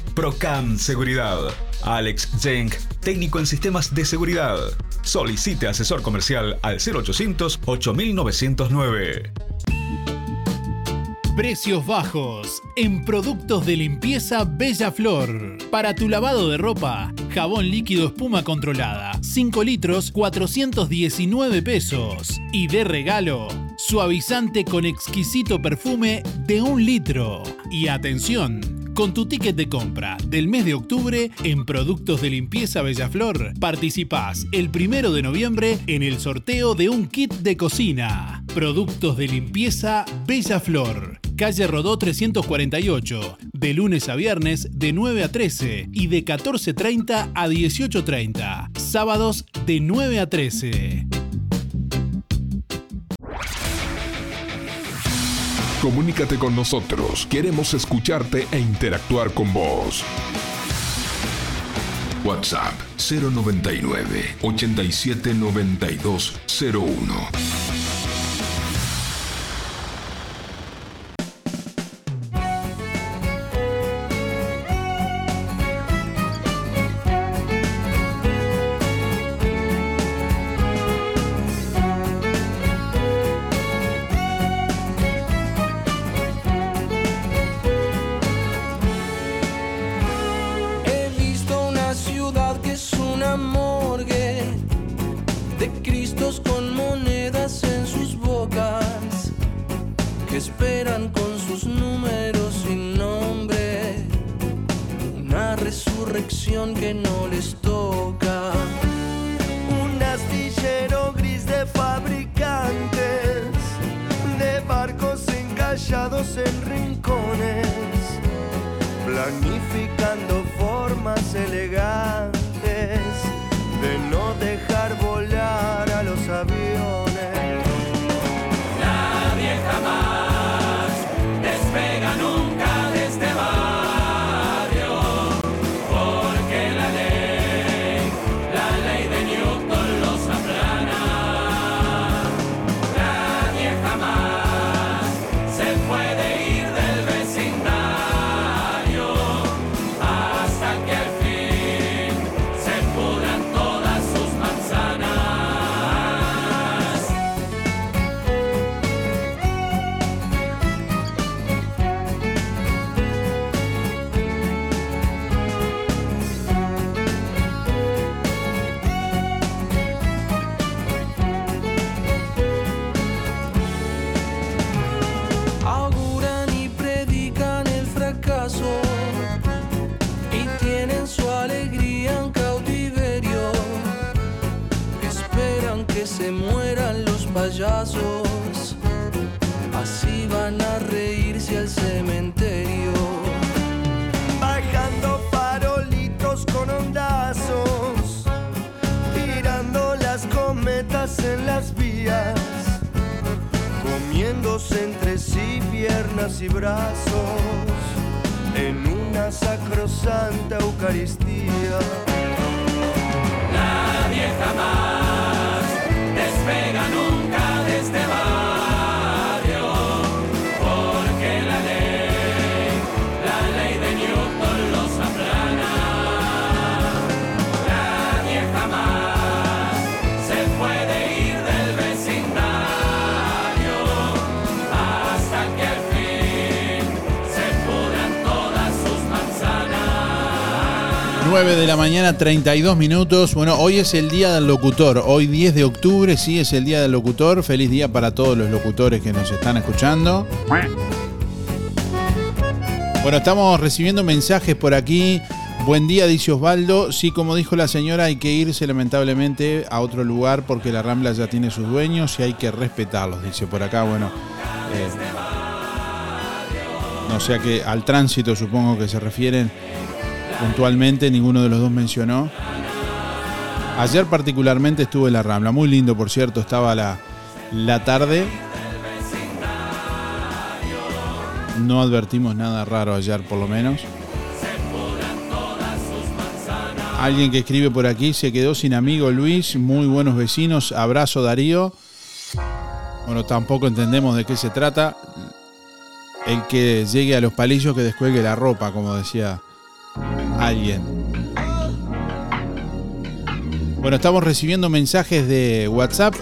Procam Seguridad. Alex Jenk, técnico en sistemas de seguridad. Solicite asesor comercial al 0800 8909. Precios bajos en productos de limpieza Bella Flor. Para tu lavado de ropa, jabón líquido espuma controlada, 5 litros, 419 pesos. Y de regalo, suavizante con exquisito perfume de un litro. Y atención, con tu ticket de compra del mes de octubre en productos de limpieza Bellaflor, participás el primero de noviembre en el sorteo de un kit de cocina. Productos de limpieza Bella Flor. Calle Rodó 348. De lunes a viernes de 9 a 13 y de 14.30 a 18.30. Sábados de 9 a 13. Comunícate con nosotros. Queremos escucharte e interactuar con vos. WhatsApp 099 87 92 01. Mañana, 32 minutos. Bueno, hoy es el día del locutor. Hoy 10 de octubre, sí, es el día del locutor. Feliz día para todos los locutores que nos están escuchando. Bueno, estamos recibiendo mensajes por aquí. Buen día, dice Osvaldo. Sí, como dijo la señora, hay que irse lamentablemente a otro lugar porque la Rambla ya tiene sus dueños y hay que respetarlos, dice por acá. Bueno, eh, no sé a qué, al tránsito supongo que se refieren puntualmente, ninguno de los dos mencionó. Ayer particularmente estuve en la Rambla, muy lindo por cierto, estaba la, la tarde. No advertimos nada raro ayer por lo menos. Alguien que escribe por aquí se quedó sin amigo Luis, muy buenos vecinos, abrazo Darío. Bueno, tampoco entendemos de qué se trata. El que llegue a los palillos que descuelgue la ropa, como decía alguien. Bueno, estamos recibiendo mensajes de WhatsApp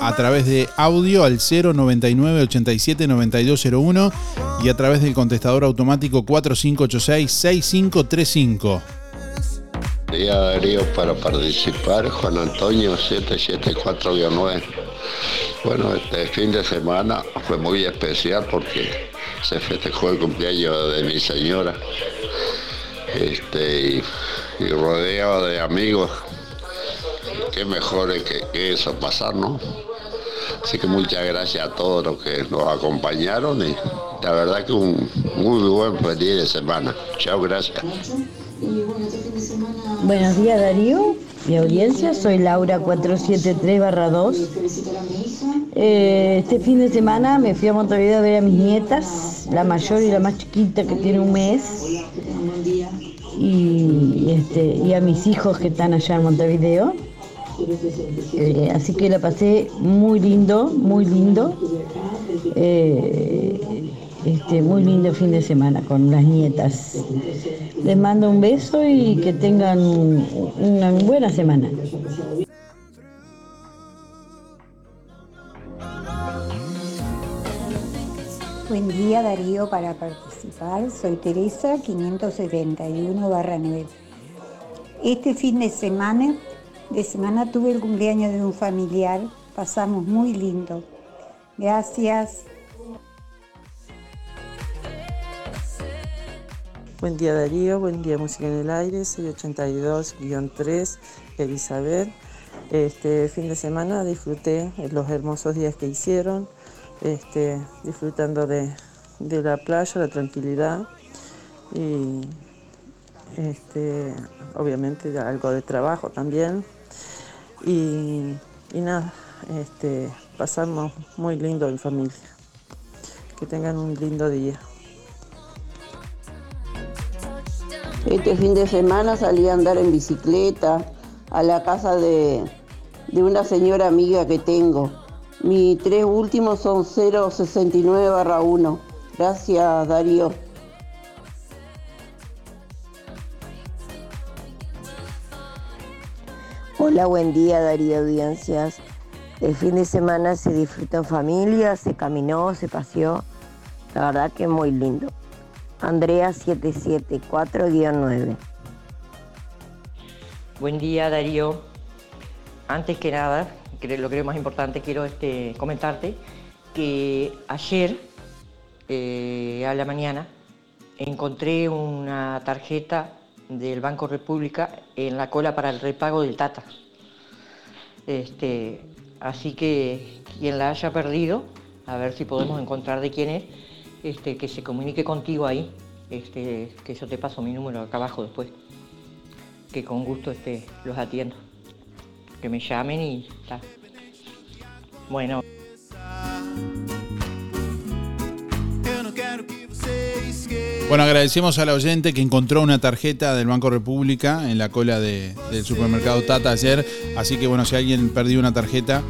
a través de audio al 099 87 9201 y a través del contestador automático 4586 6535. Día Darío para participar, Juan Antonio 774-9. Bueno, este fin de semana fue muy especial porque se festejó el cumpleaños de mi señora. Este, y, rodeado de amigos. Qué mejor que, que eso pasar, ¿no? Así que muchas gracias a todos los que nos acompañaron y la verdad que un muy buen feliz de semana. Chao, gracias. Buenos días Darío, mi audiencia, soy Laura 473-2. Eh, este fin de semana me fui a Montevideo a ver a mis nietas, la mayor y la más chiquita que tiene un mes, y, este, y a mis hijos que están allá en Montevideo. Eh, así que la pasé muy lindo, muy lindo. Eh, este, muy lindo fin de semana con las nietas. Les mando un beso y que tengan una buena semana. Buen día Darío para participar. Soy Teresa 571 9. Este fin de semana, de semana tuve el cumpleaños de un familiar. Pasamos muy lindo. Gracias. Buen día Darío, buen día Música en el Aire, 682-3, Elizabeth. Este fin de semana disfruté los hermosos días que hicieron, este, disfrutando de, de la playa, la tranquilidad y este, obviamente algo de trabajo también. Y, y nada, este, pasamos muy lindo en familia. Que tengan un lindo día. Este fin de semana salí a andar en bicicleta a la casa de, de una señora amiga que tengo. Mis tres últimos son 069 1. Gracias Darío. Hola, buen día Darío Audiencias. El fin de semana se disfrutó en familia, se caminó, se paseó. La verdad que muy lindo. Andrea 774-9. Buen día Darío. Antes que nada, lo creo más importante, quiero este, comentarte que ayer eh, a la mañana encontré una tarjeta del Banco República en la cola para el repago del Tata. Este, así que quien la haya perdido, a ver si podemos encontrar de quién es, este, que se comunique contigo ahí, este, que yo te paso mi número acá abajo después, que con gusto este, los atiendo, que me llamen y está. Bueno. Bueno, agradecemos al oyente que encontró una tarjeta del Banco República en la cola de- del supermercado Tata ayer. Así que bueno, si alguien perdió una tarjeta,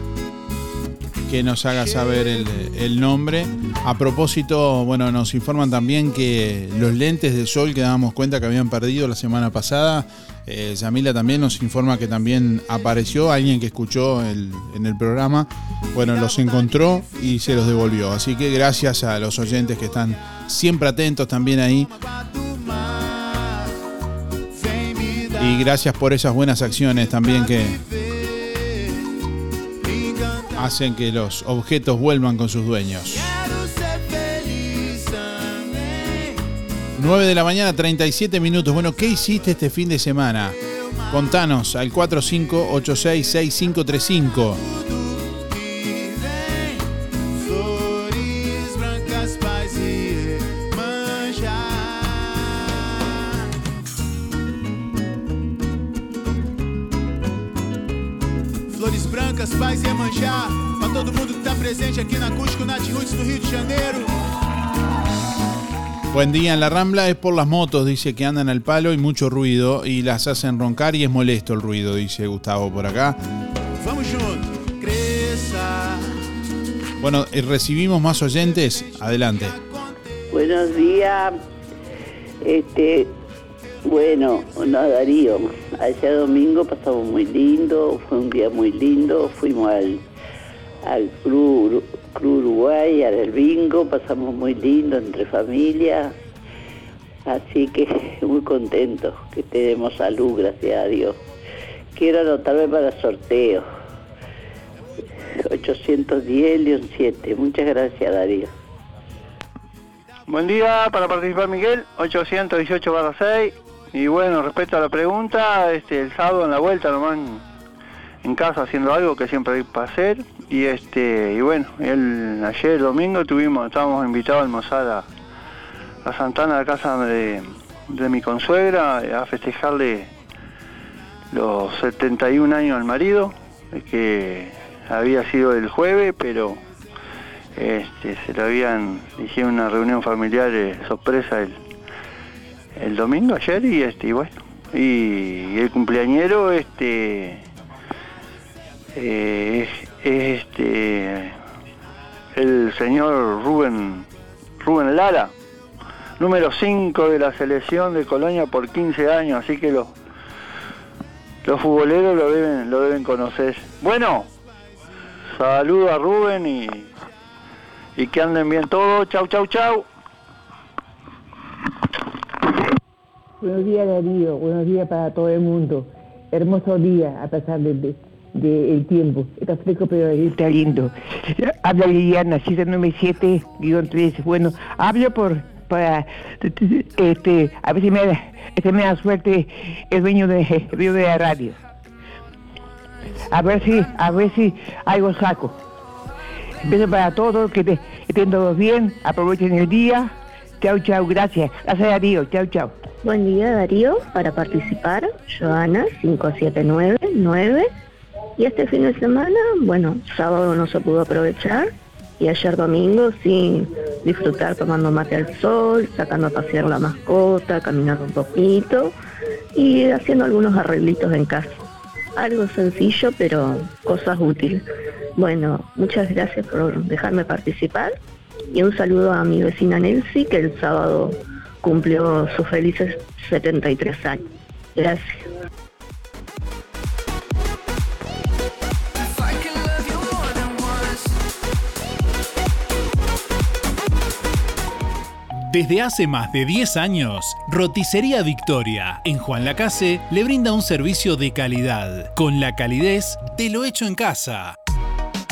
que nos haga saber el, nombre. A propósito, bueno, nos informan también que los lentes de sol que dábamos cuenta que habían perdido la semana pasada, eh, Yamila también nos informa que también apareció alguien que escuchó el- en el programa, bueno, los encontró y se los devolvió. Así que gracias a los oyentes que están siempre atentos también ahí. Y gracias por esas buenas acciones también que hacen que los objetos vuelvan con sus dueños. 9 de la mañana, 37 minutos. Bueno, ¿qué hiciste este fin de semana? Contanos al 45866535. Paz manjar. Pra todo mundo que tá presente aqui na Acústico Nat Roots no Rio de Janeiro. Buen día en la Rambla es por las motos, dice que andan al palo y mucho ruido y las hacen roncar y es molesto el ruido, dice Gustavo por acá. Vamos junto. Cresça. Bueno, eh, recibimos más oyentes, adelante. Buenos días. Este, bueno, no Darío, ayer domingo pasamos muy lindo, fue un día muy lindo, fuimos al, al Club, Uruguay, al bingo, pasamos muy lindo entre familias, así que <laughs> muy contentos que tenemos salud, gracias a Dios. Quiero anotarme para sorteo. 810 León 7. Muchas gracias, Darío. Buen día, para participar Miguel, 818 barra 6. Y bueno, respecto a la pregunta, este, el sábado en la vuelta nomás en, casa haciendo algo que siempre hay para hacer. Y este, y bueno, el, ayer domingo tuvimos, estábamos invitados a almorzar a, a Santana, a la casa de, de mi consuegra, a festejarle los 71 años al marido, que había sido el jueves, pero este, se lo habían, hicieron una reunión familiar eh, sorpresa el, el domingo ayer y este, y bueno, y, el cumpleañero este eh, es, este el señor Rubén Rubén Lara, número 5 de la selección de Colonia por 15 años, así que los los futboleros lo deben lo deben conocer. Bueno, saludo a Rubén y, y que anden bien todos. Chau, chau, chau. Buenos días Darío, buenos días para todo el mundo. Hermoso día a pesar del de, tiempo. Está fresco pero está lindo. Habla Liliana, 797-3. Bueno, hablo por para este a ver si me, este me da suerte el dueño de, de la radio. A ver si, a ver si algo saco. Besos para todos, que, estén todos bien, aprovechen el día. Chao, chao, gracias. Gracias Darío, chao, chao. Buen día Darío, para participar, Joana 5799. Y este fin de semana, bueno, sábado no se pudo aprovechar y ayer domingo sí disfrutar tomando mate al sol, sacando a pasear la mascota, caminando un poquito y haciendo algunos arreglitos en casa. Algo sencillo pero cosas útiles. Bueno, muchas gracias por dejarme participar y un saludo a mi vecina Nancy que el sábado cumplió sus felices 73 años. Gracias. Desde hace más de 10 años, Roticería Victoria en Juan Lacase le brinda un servicio de calidad, con la calidez de lo hecho en casa.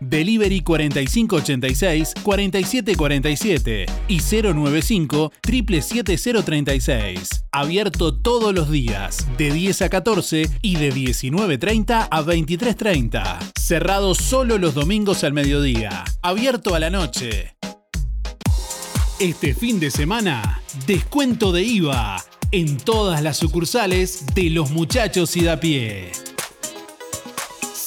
Delivery 4586-4747 y 095 77036. Abierto todos los días, de 10 a 14 y de 19.30 a 23.30. Cerrado solo los domingos al mediodía. Abierto a la noche. Este fin de semana, descuento de IVA en todas las sucursales de los muchachos y da pie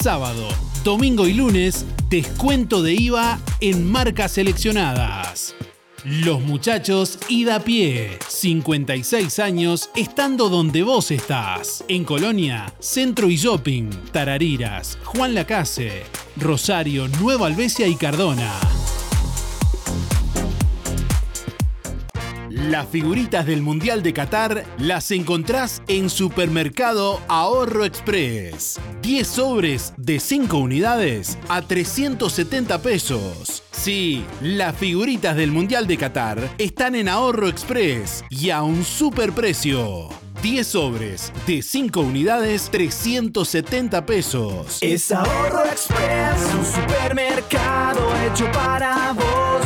sábado, domingo y lunes, descuento de IVA en marcas seleccionadas. Los muchachos ida pie, 56 años, estando donde vos estás. En Colonia, Centro y Shopping, Tarariras, Juan Lacase, Rosario, Nueva Albesia y Cardona. Las figuritas del Mundial de Qatar las encontrás en Supermercado Ahorro Express. 10 sobres de 5 unidades a 370 pesos. Sí, las figuritas del Mundial de Qatar están en Ahorro Express y a un super precio. 10 sobres de 5 unidades, 370 pesos. Es Ahorro Express, un supermercado hecho para vos,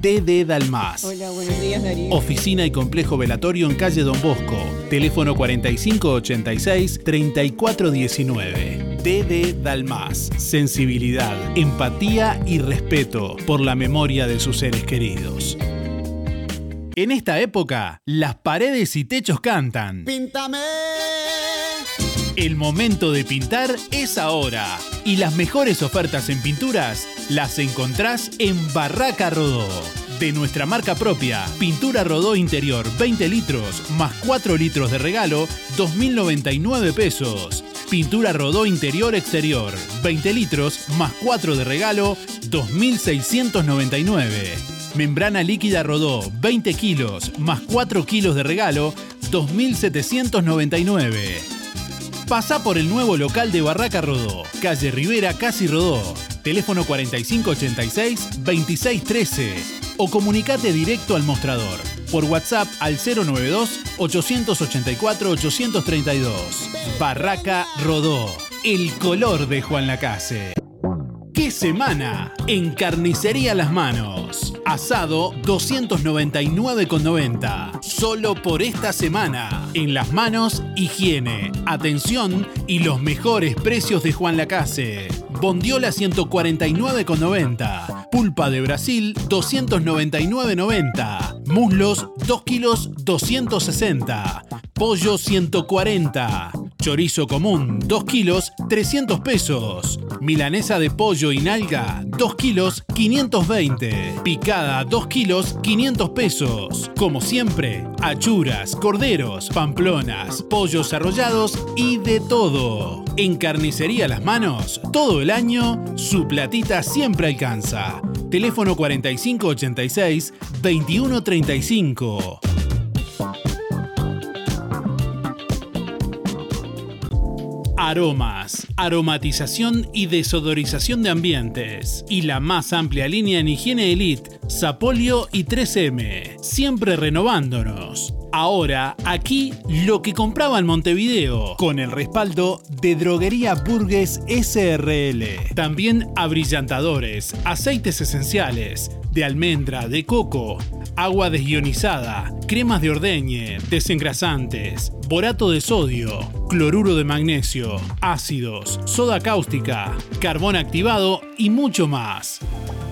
DD Dalmas. Hola, buenos días Darío. Oficina y complejo velatorio en calle Don Bosco. Teléfono 4586-3419. DD Dalmas. Sensibilidad, empatía y respeto por la memoria de sus seres queridos. En esta época, las paredes y techos cantan. Píntame. El momento de pintar es ahora. Y las mejores ofertas en pinturas las encontrás en Barraca Rodó. De nuestra marca propia, Pintura Rodó Interior 20 litros más 4 litros de regalo, 2.099 pesos. Pintura Rodó Interior Exterior 20 litros más 4 de regalo, 2.699. Membrana líquida Rodó 20 kilos más 4 kilos de regalo, 2.799. Pasa por el nuevo local de Barraca Rodó, calle Rivera Casi Rodó, teléfono 4586-2613 o comunicate directo al mostrador por WhatsApp al 092-884-832. Barraca Rodó, el color de Juan Lacase. ¡Qué semana! En Carnicería Las Manos. Asado 299,90. Solo por esta semana. En Las Manos, higiene, atención y los mejores precios de Juan Lacase. Bondiola 149,90. Pulpa de Brasil 299,90. Muslos 2 kilos 260. Pollo 140. Chorizo común 2 kilos 300 pesos. Milanesa de pollo y nalga 2 kilos 520. Picada 2 kilos 500 pesos. Como siempre, achuras, corderos, pamplonas, pollos arrollados y de todo. En Carnicería Las Manos, todo el año, su platita siempre alcanza. Teléfono 4586 2135. Aromas, aromatización y desodorización de ambientes. Y la más amplia línea en higiene elite, Sapolio y 3M. Siempre renovándonos. Ahora, aquí, lo que compraba en Montevideo, con el respaldo de Droguería Burgues SRL. También abrillantadores, aceites esenciales, de almendra, de coco, agua desionizada, cremas de ordeñe, desengrasantes, borato de sodio, cloruro de magnesio, ácidos, soda cáustica, carbón activado y mucho más.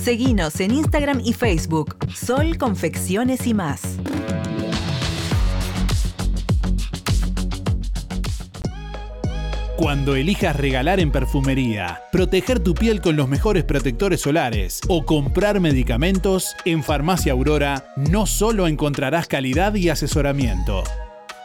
Seguinos en Instagram y Facebook. Sol Confecciones y más. Cuando elijas regalar en perfumería, proteger tu piel con los mejores protectores solares o comprar medicamentos, en Farmacia Aurora no solo encontrarás calidad y asesoramiento.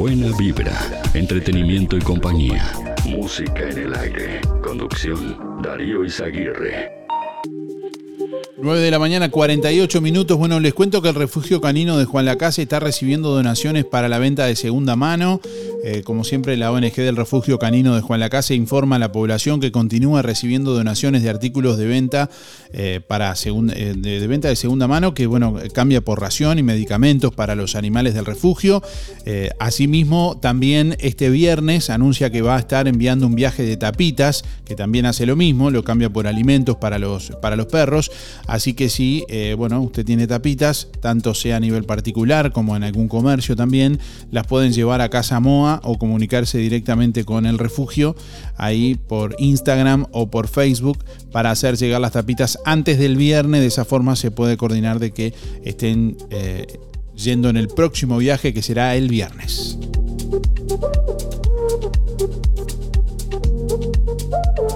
Buena vibra, entretenimiento y compañía. Música en el aire. Conducción, Darío Izaguirre. 9 de la mañana, 48 minutos. Bueno, les cuento que el refugio canino de Juan Lacase está recibiendo donaciones para la venta de segunda mano. Eh, como siempre, la ONG del refugio canino de Juan Lacase informa a la población que continúa recibiendo donaciones de artículos de venta eh, para eh, de, de venta de segunda mano, que bueno, cambia por ración y medicamentos para los animales del refugio. asimismo, también este viernes anuncia que va a estar enviando un viaje de tapitas, que también hace lo mismo, lo cambia por alimentos para los, para los perros. Así que si, bueno, usted tiene tapitas, tanto sea a nivel particular como en algún comercio también, las pueden llevar a Casa Moa o comunicarse directamente con el refugio ahí por Instagram o por Facebook para hacer llegar las tapitas antes del viernes. De esa forma se puede coordinar de que estén eh, yendo en el próximo viaje que será el viernes.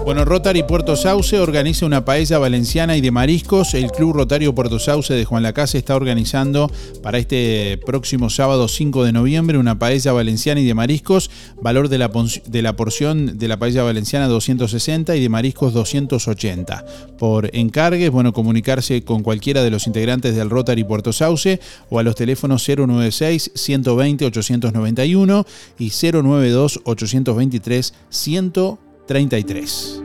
Bueno, Rotary Puerto Sauce organiza una paella valenciana y de mariscos. El Club Rotario Puerto Sauce de Juan Lacase está organizando para este próximo sábado 5 de noviembre una paella valenciana y de mariscos. Valor de la, de la porción de la paella valenciana 260 y de mariscos 280. Por encargues, bueno, comunicarse con cualquiera de los integrantes del Rotary Puerto Sauce o a los teléfonos 096 120 891 y 092 823 100 33.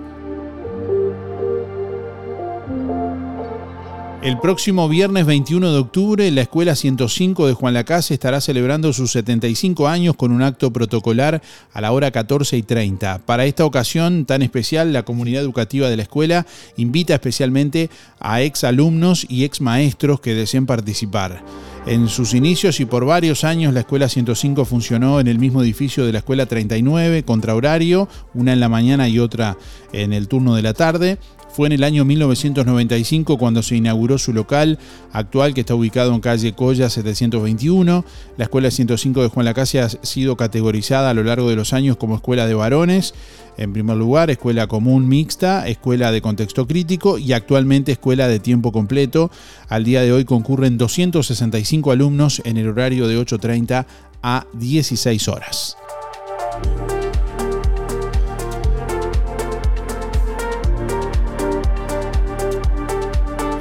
El próximo viernes 21 de octubre, la Escuela 105 de Juan Lacase estará celebrando sus 75 años con un acto protocolar a la hora 14 y 30. Para esta ocasión tan especial, la comunidad educativa de la escuela invita especialmente a ex alumnos y ex maestros que deseen participar. En sus inicios y por varios años la Escuela 105 funcionó en el mismo edificio de la Escuela 39, contra horario, una en la mañana y otra en el turno de la tarde. Fue en el año 1995 cuando se inauguró su local actual que está ubicado en calle Colla 721. La Escuela 105 de Juan Lacase ha sido categorizada a lo largo de los años como escuela de varones, en primer lugar, escuela común mixta, escuela de contexto crítico y actualmente escuela de tiempo completo. Al día de hoy concurren 265 alumnos en el horario de 8.30 a 16 horas.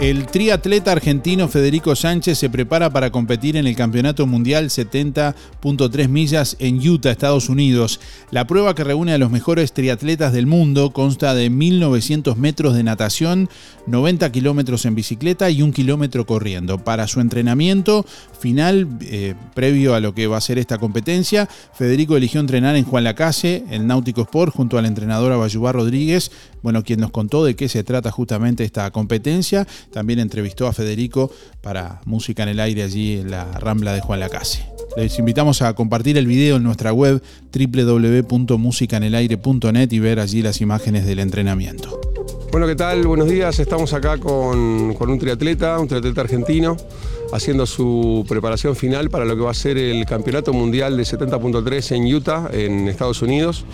El triatleta argentino Federico Sánchez se prepara para competir en el Campeonato Mundial 70.3 millas en Utah, Estados Unidos. La prueba que reúne a los mejores triatletas del mundo consta de 1.900 metros de natación, 90 kilómetros en bicicleta y un kilómetro corriendo. Para su entrenamiento final, eh, previo a lo que va a ser esta competencia, Federico eligió entrenar en Juan Lacase, el Náutico Sport, junto al entrenador Abayubá Rodríguez, bueno, quien nos contó de qué se trata justamente esta competencia. También entrevistó a Federico para Música en el Aire allí en la Rambla de Juan Lacase. Les invitamos a compartir el video en nuestra web www.musicanelaire.net y ver allí las imágenes del entrenamiento. Bueno, ¿qué tal? Buenos días. Estamos acá con, con, un triatleta, un triatleta argentino, haciendo su preparación final para lo que va a ser el Campeonato Mundial de 70.3 en Utah, en Estados Unidos.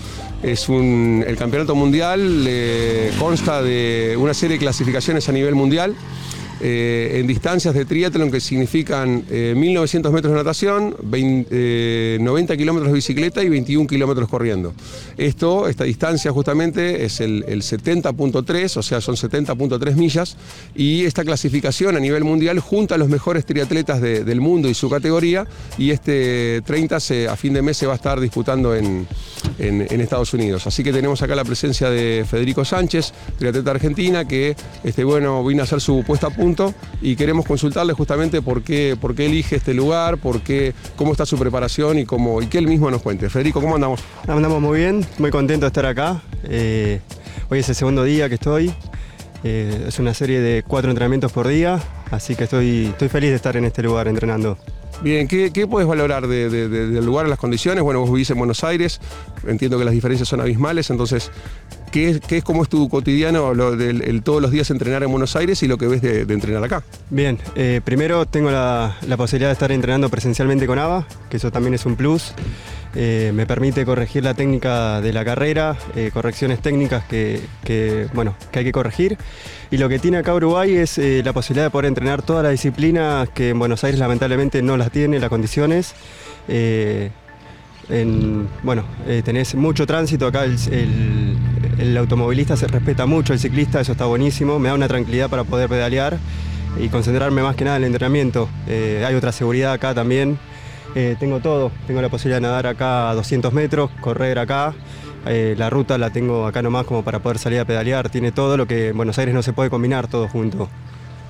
Es el Campeonato Mundial eh, consta de una serie de clasificaciones a nivel mundial. Eh, en distancias de triatlón que significan 1.900 eh, metros de natación, 90 eh, kilómetros de bicicleta y 21 kilómetros corriendo. Esto, esta distancia justamente es el, 70.3, o sea, son 70.3 millas, y esta clasificación a nivel mundial junta a los mejores triatletas del mundo y su categoría, y este 30 a fin de mes se va a estar disputando en, Estados Unidos. Así que tenemos acá la presencia de Federico Sánchez, triatleta argentina, que este, bueno, vino a hacer su puesta a punto y queremos consultarle justamente por qué, por qué elige este lugar, por qué, cómo está su preparación y, cómo, y que él mismo nos cuente. Federico, ¿cómo andamos? Andamos muy bien, muy contento de estar acá. Eh, hoy es el segundo día que estoy. Eh, es una serie de cuatro entrenamientos por día, así que estoy, estoy feliz de estar en este lugar entrenando. Bien, ¿qué, puedes valorar del lugar, las condiciones? Bueno, vos vivís en Buenos Aires, entiendo que las diferencias son abismales, entonces, ¿qué es, qué es cómo es tu cotidiano todos los días entrenar en Buenos Aires y lo que ves de, entrenar acá? Bien, eh, primero tengo la, posibilidad de estar entrenando presencialmente con ABA, que eso también es un plus. Eh, me permite corregir la técnica de la carrera, eh, correcciones técnicas que, bueno, que hay que corregir. Y lo que tiene acá Uruguay es la posibilidad de poder entrenar todas las disciplinas que en Buenos Aires lamentablemente no las tiene, las condiciones. En, bueno, eh, tenés mucho tránsito acá, el, automovilista se respeta mucho, el ciclista, eso está buenísimo, me da una tranquilidad para poder pedalear y concentrarme más que nada en el entrenamiento. Eh, hay otra seguridad acá también, Eh, tengo todo, tengo la posibilidad de nadar acá a 200 metros, correr acá, la ruta la tengo acá nomás como para poder salir a pedalear, tiene todo lo que en Buenos Aires no se puede combinar todo junto.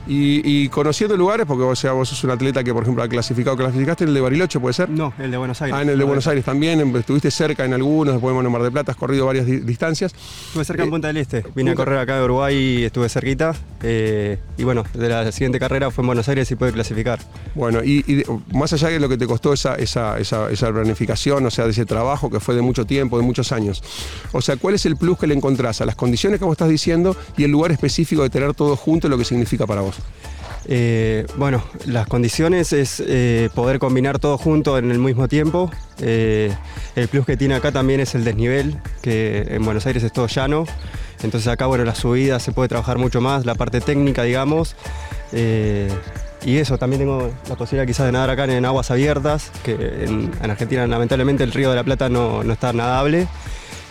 Y, y conociendo lugares, porque o sea, vos sos un atleta que, por ejemplo, ha clasificado, ¿clasificaste en el de Bariloche, puede ser? No, el de Buenos Aires. Ah, en el de Buenos Aires también, en- estuviste cerca en algunos, después bueno, en Mar del Plata has corrido varias di- distancias. Estuve cerca en Punta del Este, vine a correr acá de Uruguay y estuve cerquita. eh, y bueno, de la siguiente carrera fue en Buenos Aires y pude clasificar. Bueno, y, y de- más allá de lo que te costó esa, esa, esa, esa planificación, o sea, de ese trabajo que fue de mucho tiempo, de muchos años, o sea, ¿cuál es el plus que le encontrás a las condiciones que vos estás diciendo y el lugar específico de tener todo junto, lo que significa para vos? Eh, bueno, las condiciones es eh, poder combinar todo junto en el mismo tiempo. Eh, el plus que tiene acá también es el desnivel, que en Buenos Aires es todo llano. Entonces acá, bueno, la subida se puede trabajar mucho más, la parte técnica, digamos. Y eso, también tengo la posibilidad quizás de nadar acá en aguas abiertas, que en, en Argentina lamentablemente el río de la Plata no está nadable.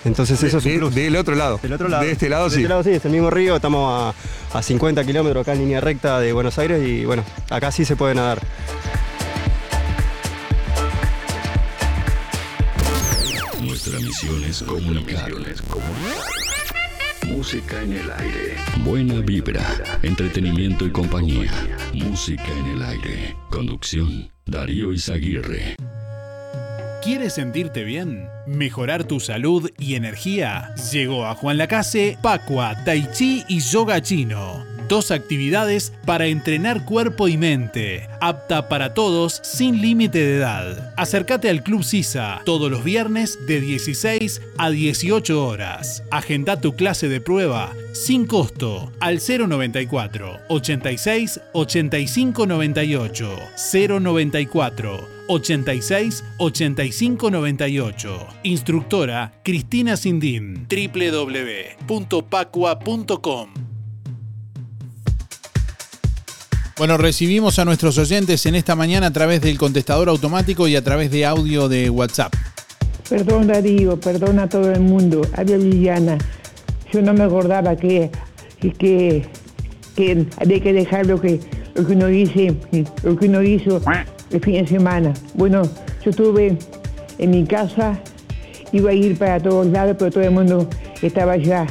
Entonces eso es un plus. Del otro lado. Del otro lado. De este lado De sí. este lado sí, es el mismo río, estamos a, a 50 kilómetros acá en línea recta de Buenos Aires y bueno, acá sí se puede nadar. Nuestra misión es comunicar. Música en el aire. Buena vibra, entretenimiento y compañía. Música en el aire. Conducción, Darío Izaguirre. ¿Quieres sentirte bien? ¿Mejorar tu salud y energía? Llegó a Juan Lacase, Pacua, Tai Chi y Yoga Chino. Dos actividades para entrenar cuerpo y mente, apta para todos sin límite de edad. Acércate al Club Sisa todos los viernes de 16 a 18 horas. Agenda tu clase de prueba sin costo al 094 86 85 98 094 86 85 98. Instructora Cristina Sindín. www.pacua.com. Bueno, recibimos a nuestros oyentes en esta mañana a través del contestador automático y a través de audio de WhatsApp. Perdón Darío, perdón a todo el mundo. Había Liliana. Yo no me acordaba que, que, que, había que dejar lo que, lo que uno dice, lo que uno hizo el fin de semana. Bueno, yo estuve en mi casa, iba a ir para todos lados, pero todo el mundo estaba ya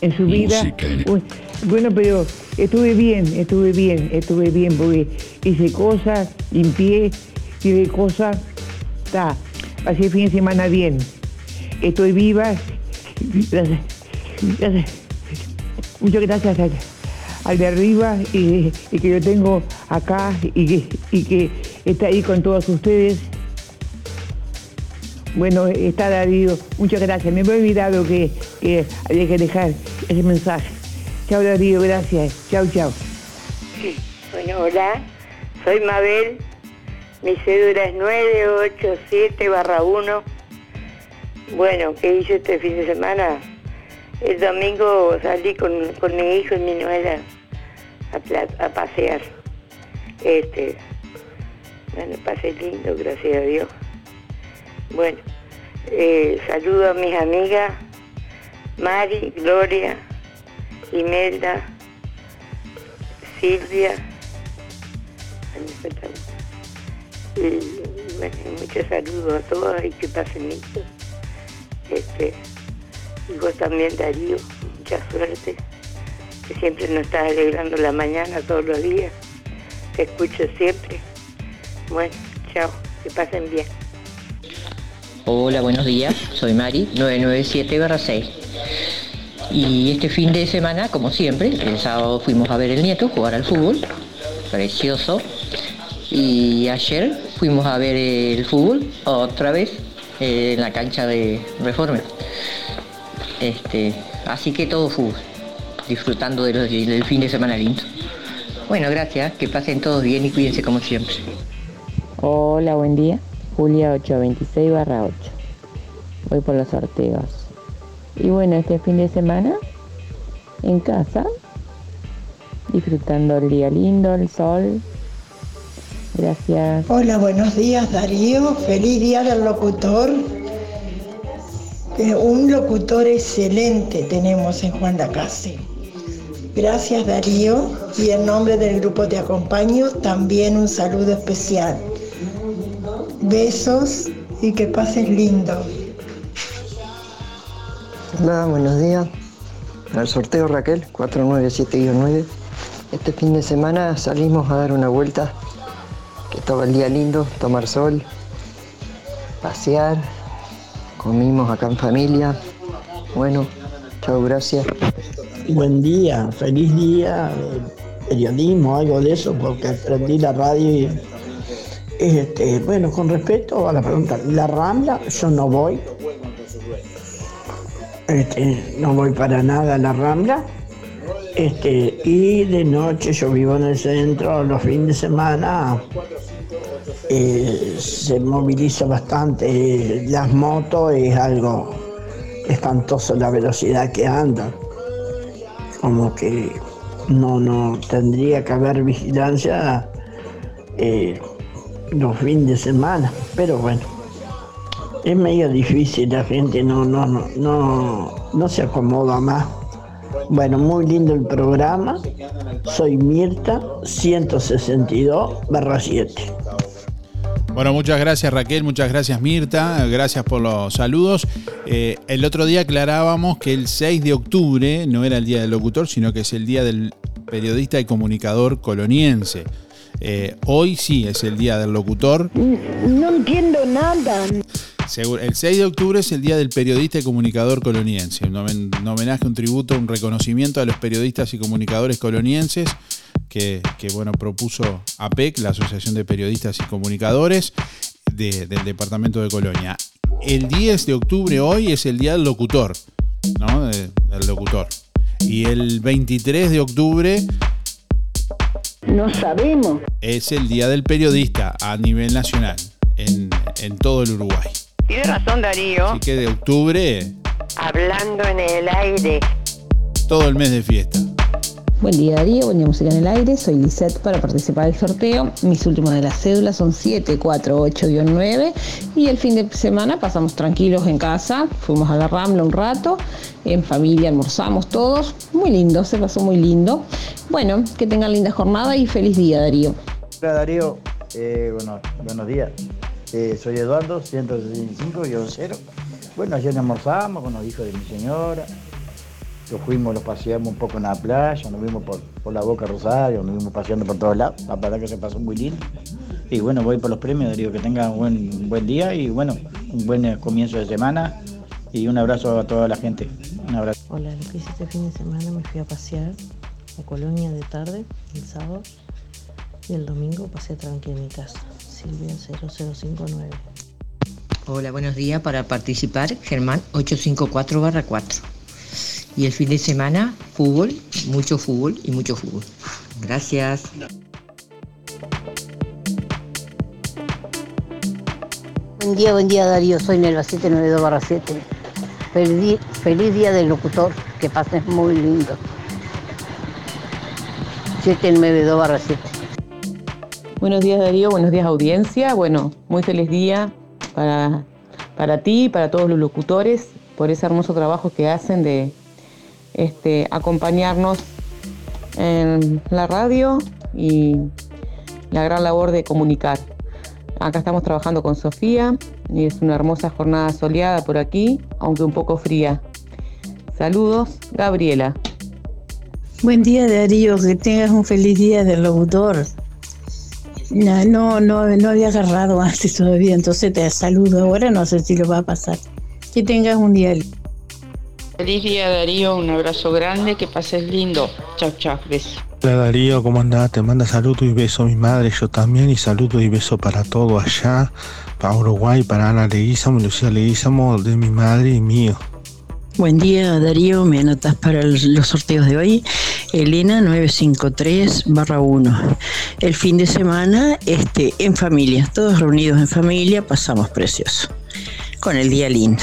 en su vida. Música Bueno, pero estuve bien, estuve bien, estuve bien, porque hice cosas, limpié, hice cosas, está, pasé fin de semana bien. Estoy viva, gracias, gracias. muchas gracias al, al de arriba y, que yo tengo acá y que, está ahí con todos ustedes. Bueno, está Darío, muchas gracias. Me había olvidado que, que había que dejar ese mensaje. Chao Darío, gracias. Chao, chao. Bueno, hola, soy Mabel, mi cédula es 987 barra 1. Bueno, ¿qué hice este fin de semana? El domingo salí con, con mi hijo y mi nuera a, pasear. Este, bueno, pasé lindo, gracias a Dios. Bueno, eh, saludo a mis amigas Mari, Gloria, Imelda, Silvia. Y, bueno, muchos saludos a todas y que pasen lindo. Este, y vos también, Darío, mucha suerte, que siempre nos estás alegrando la mañana todos los días. Te escucho siempre. Bueno, chao, que pasen bien. Hola, buenos días. Soy Mari, 997-6. Y este fin de semana, como siempre, el sábado fuimos a ver el nieto jugar al fútbol. Precioso. Y ayer fuimos a ver el fútbol otra vez eh, en la cancha de Reforma. Este, así que todo fútbol. Disfrutando del fin de semana lindo. Bueno, gracias. Que pasen todos bien y cuídense como siempre. Hola, buen día. Julia 826 barra 8. Voy por los sorteos. Y bueno, este fin de semana, en casa, disfrutando el día lindo, el sol, Gracias. Hola, buenos días Darío, feliz día del locutor. Eh, Un locutor excelente tenemos en Juan Lacase. Gracias Darío y en nombre del grupo Te Acompaño también un saludo especial. Besos y que pases lindo. Hola, buenos días. Al sorteo Raquel, 497-9. Este fin de semana salimos a dar una vuelta, que estaba el día lindo, tomar sol, pasear, comimos acá en familia. Bueno, chao, gracias. Buen día, feliz día, periodismo, algo de eso, porque aprendí la radio y este, bueno, con respecto a la pregunta, la Rambla, yo no voy. Este, no voy para nada a la Rambla. Este, y de noche yo vivo en el centro, los fines de semana eh, se moviliza bastante. Las motos es algo espantoso la velocidad que andan. Como que no, no tendría que haber vigilancia eh, los fines de semana, pero bueno, es medio difícil, la gente no, no, no, no, no se acomoda más. Bueno, muy lindo el programa. Soy Mirta, 162 barra 7. Bueno, muchas gracias Raquel, muchas gracias Mirta, gracias por los saludos. Eh, el otro día aclarábamos que el 6 de octubre no era el Día del Locutor, sino que es el Día del Periodista y Comunicador Coloniense. Eh, hoy sí es el Día del Locutor. No entiendo nada. El 6 de octubre es el Día del Periodista y Comunicador Coloniense, un homen- un homenaje, un tributo, un reconocimiento a los periodistas y comunicadores colonienses que, que, bueno, propuso APEC, la Asociación de Periodistas y Comunicadores de- del Departamento de Colonia. El 10 de octubre hoy es el Día del Locutor, ¿no? De- del locutor. Y el 23 de octubre No sabemos. es el Día del Periodista a nivel nacional, en, en todo el Uruguay. Tiene razón Darío, Así que de octubre, hablando en el aire. todo el mes de fiesta. Buen día Darío, buen día Música en el Aire, soy Lisette para participar del sorteo. Mis últimos de las cédulas son 748-9 y el fin de semana pasamos tranquilos en casa, fuimos a la Rambla un rato, en familia almorzamos todos, muy lindo, se pasó muy lindo. Bueno, que tengan linda jornada y feliz día Darío. Hola Darío, Eh, bueno, buenos días. Eh, soy Eduardo, 165-0. Bueno, ayer almorzamos con los hijos de mi señora. Los fuimos, los paseamos un poco en la playa, nos vimos por, por la Boca Rosario, nos vimos paseando por todos lados. La verdad que se pasó muy lindo. Y bueno, voy por los premios, Darío, que tengan un buen, buen día y bueno, un buen eh, comienzo de semana. Y un abrazo a toda la gente. Un abrazo. Hola, lo que hice este fin de semana me fui a pasear a Colonia de tarde, el sábado, y el domingo pasé tranquila en mi casa. Silvia 0059. Hola, buenos días. Para participar, Germán 854-4. Y el fin de semana, fútbol, mucho fútbol y mucho fútbol. Gracias. Buen día, buen día Darío, soy Nelva 792 7. Feliz, día del locutor, que pases muy lindo. 792 7. Buenos días Darío, buenos días audiencia. Bueno, muy feliz día para, para ti y para todos los locutores por ese hermoso trabajo que hacen de este, acompañarnos en la radio y la gran labor de comunicar. Acá estamos trabajando con Sofía y es una hermosa jornada soleada por aquí, aunque un poco fría. Saludos, Gabriela. Buen día Darío, que tengas un feliz día del locutor. No, no, no, no había agarrado <laughs> antes todavía, entonces te saludo ahora, no sé si lo va a pasar. Que tengas un día Feliz día Darío, un abrazo grande, que pases lindo. Chao, chao, besos. Hola Darío, ¿cómo andás? Te manda saludos y besos mi madre, yo también, y saludos y besos para todo allá, para Uruguay, para Ana Leguizamo, Lucía Leguizamo, de mi madre y mío. Buen día Darío, me anotas para el- los sorteos de hoy. Elena 953 1. El fin de semana este, en familia, todos reunidos en familia, pasamos precioso. Con el día lindo.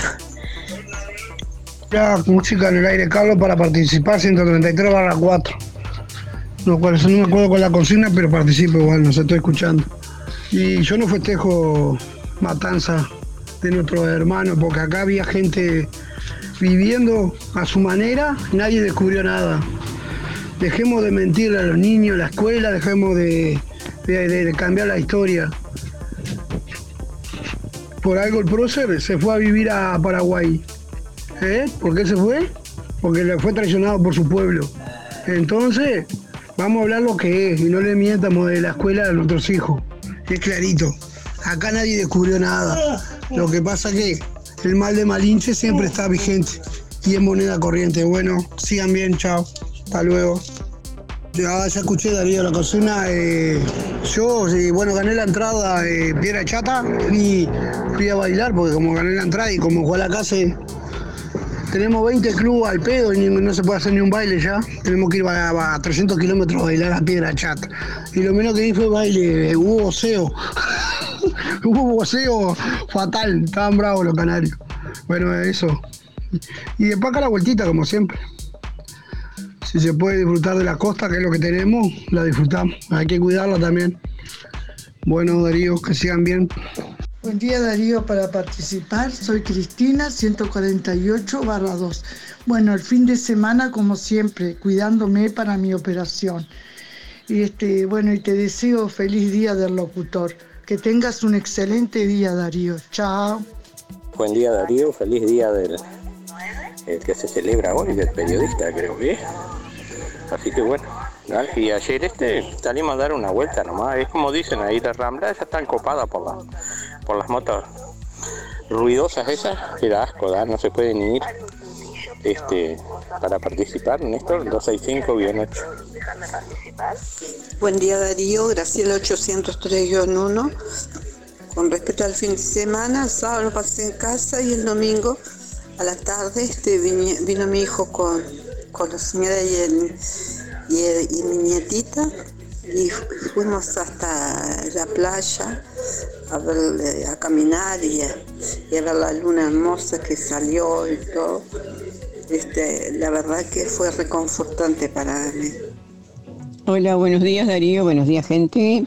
Música en el aire, Carlos, para participar 133 barra 4. No, cuál es, no me acuerdo con la consigna, pero participo igual, nos estoy escuchando. Y yo no festejo matanza de nuestros hermanos, porque acá había gente viviendo a su manera, nadie descubrió nada. Dejemos de mentir a los niños, la escuela, dejemos de, de- de cambiar la historia. Por algo el prócer se fue a vivir a Paraguay. ¿Eh? ¿Por qué se fue? Porque le fue traicionado por su pueblo. Entonces, vamos a hablar lo que es y no le mientamos de la escuela a nuestros hijos. Es clarito. Acá nadie descubrió nada. Lo que pasa que el mal de Malinche siempre está vigente y es moneda corriente. Bueno, sigan bien, chao. Hasta luego. Ya, ya escuché Darío la cocina. eh, yo, bueno, gané la entrada de Piedra Chata y fui a bailar porque como gané la entrada y como jugué la casa, eh, tenemos 20 clubes al pedo y no se puede hacer ni un baile ya. Tenemos que ir a, a 300 kilómetros a bailar a Piedra Chata. Y lo menos que vi fue baile, eh, hubo voceo. <laughs> hubo voceo fatal, estaban bravos los canarios. Bueno, eso. Y después acá la vueltita, como siempre. Si se puede disfrutar de la costa, que es lo que tenemos, la disfrutamos. Hay que cuidarla también. Bueno, Darío, que sigan bien. Buen día Darío para participar. Soy Cristina, 148 barra 2. Bueno, el fin de semana como siempre, cuidándome para mi operación. Y este, bueno, y te deseo feliz día del locutor. Que tengas un excelente día Darío. Chao. Buen día Darío, feliz día del el que se celebra hoy, del periodista creo que. Así que bueno, y ayer este salimos a dar una vuelta nomás, es como dicen ahí de Rambla, ya están copadas por, la, por las motos ruidosas esas, que da asco, da, no se puede ni ir este, para participar, Néstor, 265-8. Buen día Darío, Graciela 803-1. Con respecto al fin de semana, el sábado pasé en casa y el domingo a la tarde este, vino mi hijo con, con la señora y, el- y, mi nietita y fu- fuimos hasta la playa a, ver, a caminar y a, a ver la luna hermosa que salió y todo. Este, la verdad que fue reconfortante para mí. Hola, buenos días Darío, buenos días gente.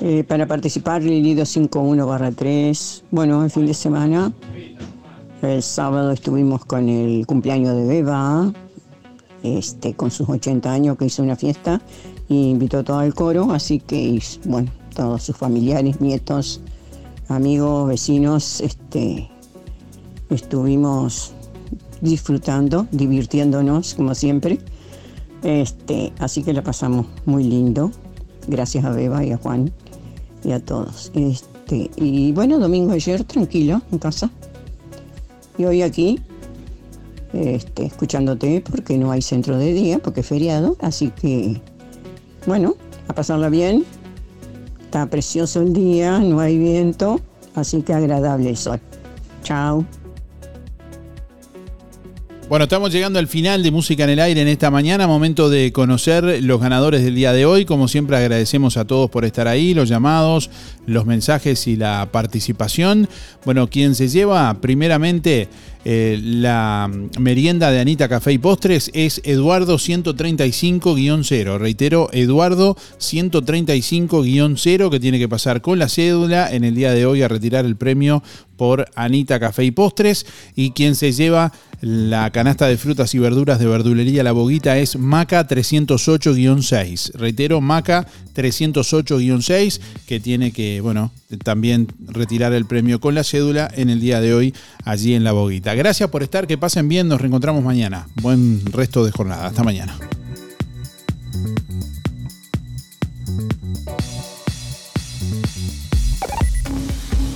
Eh, para participar, Lili 251 barra 3. Bueno, el fin de semana, el sábado estuvimos con el cumpleaños de Beba, este, con sus 80 años que hizo una fiesta y invitó todo el coro, así que, bueno, todos sus familiares, nietos, amigos, vecinos, este, estuvimos disfrutando, divirtiéndonos como siempre. Este, así que la pasamos muy lindo. Gracias a Beba y a Juan y a todos. Este, y bueno, domingo ayer tranquilo en casa. Y hoy aquí, este, escuchándote porque no hay centro de día, porque es feriado. Así que, bueno, a pasarla bien. Está precioso el día, no hay viento, así que agradable el sol. Chao. Bueno, estamos llegando al final de Música en el Aire en esta mañana, momento de conocer los ganadores del día de hoy. Como siempre agradecemos a todos por estar ahí, los llamados, los mensajes y la participación. Bueno, quien se lleva primeramente eh, la merienda de Anita Café y Postres es Eduardo 135-0. Reitero, Eduardo 135-0 que tiene que pasar con la cédula en el día de hoy a retirar el premio por Anita Café y Postres. Y quien se lleva la canasta de frutas y verduras de verdulería La Boguita es Maca 308-6. Reitero, Maca 308-6, que tiene que, bueno, también retirar el premio con la cédula en el día de hoy allí en La Boguita. Gracias por estar, que pasen bien, nos reencontramos mañana. Buen resto de jornada. Hasta mañana.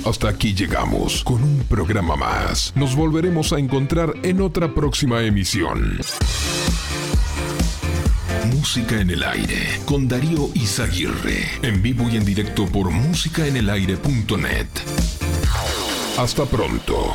Hasta aquí llegamos con un programa más. Nos volveremos a encontrar en otra próxima emisión. Música en el aire con Darío Izaguirre. En vivo y en directo por musicaenelaire.net. Hasta pronto.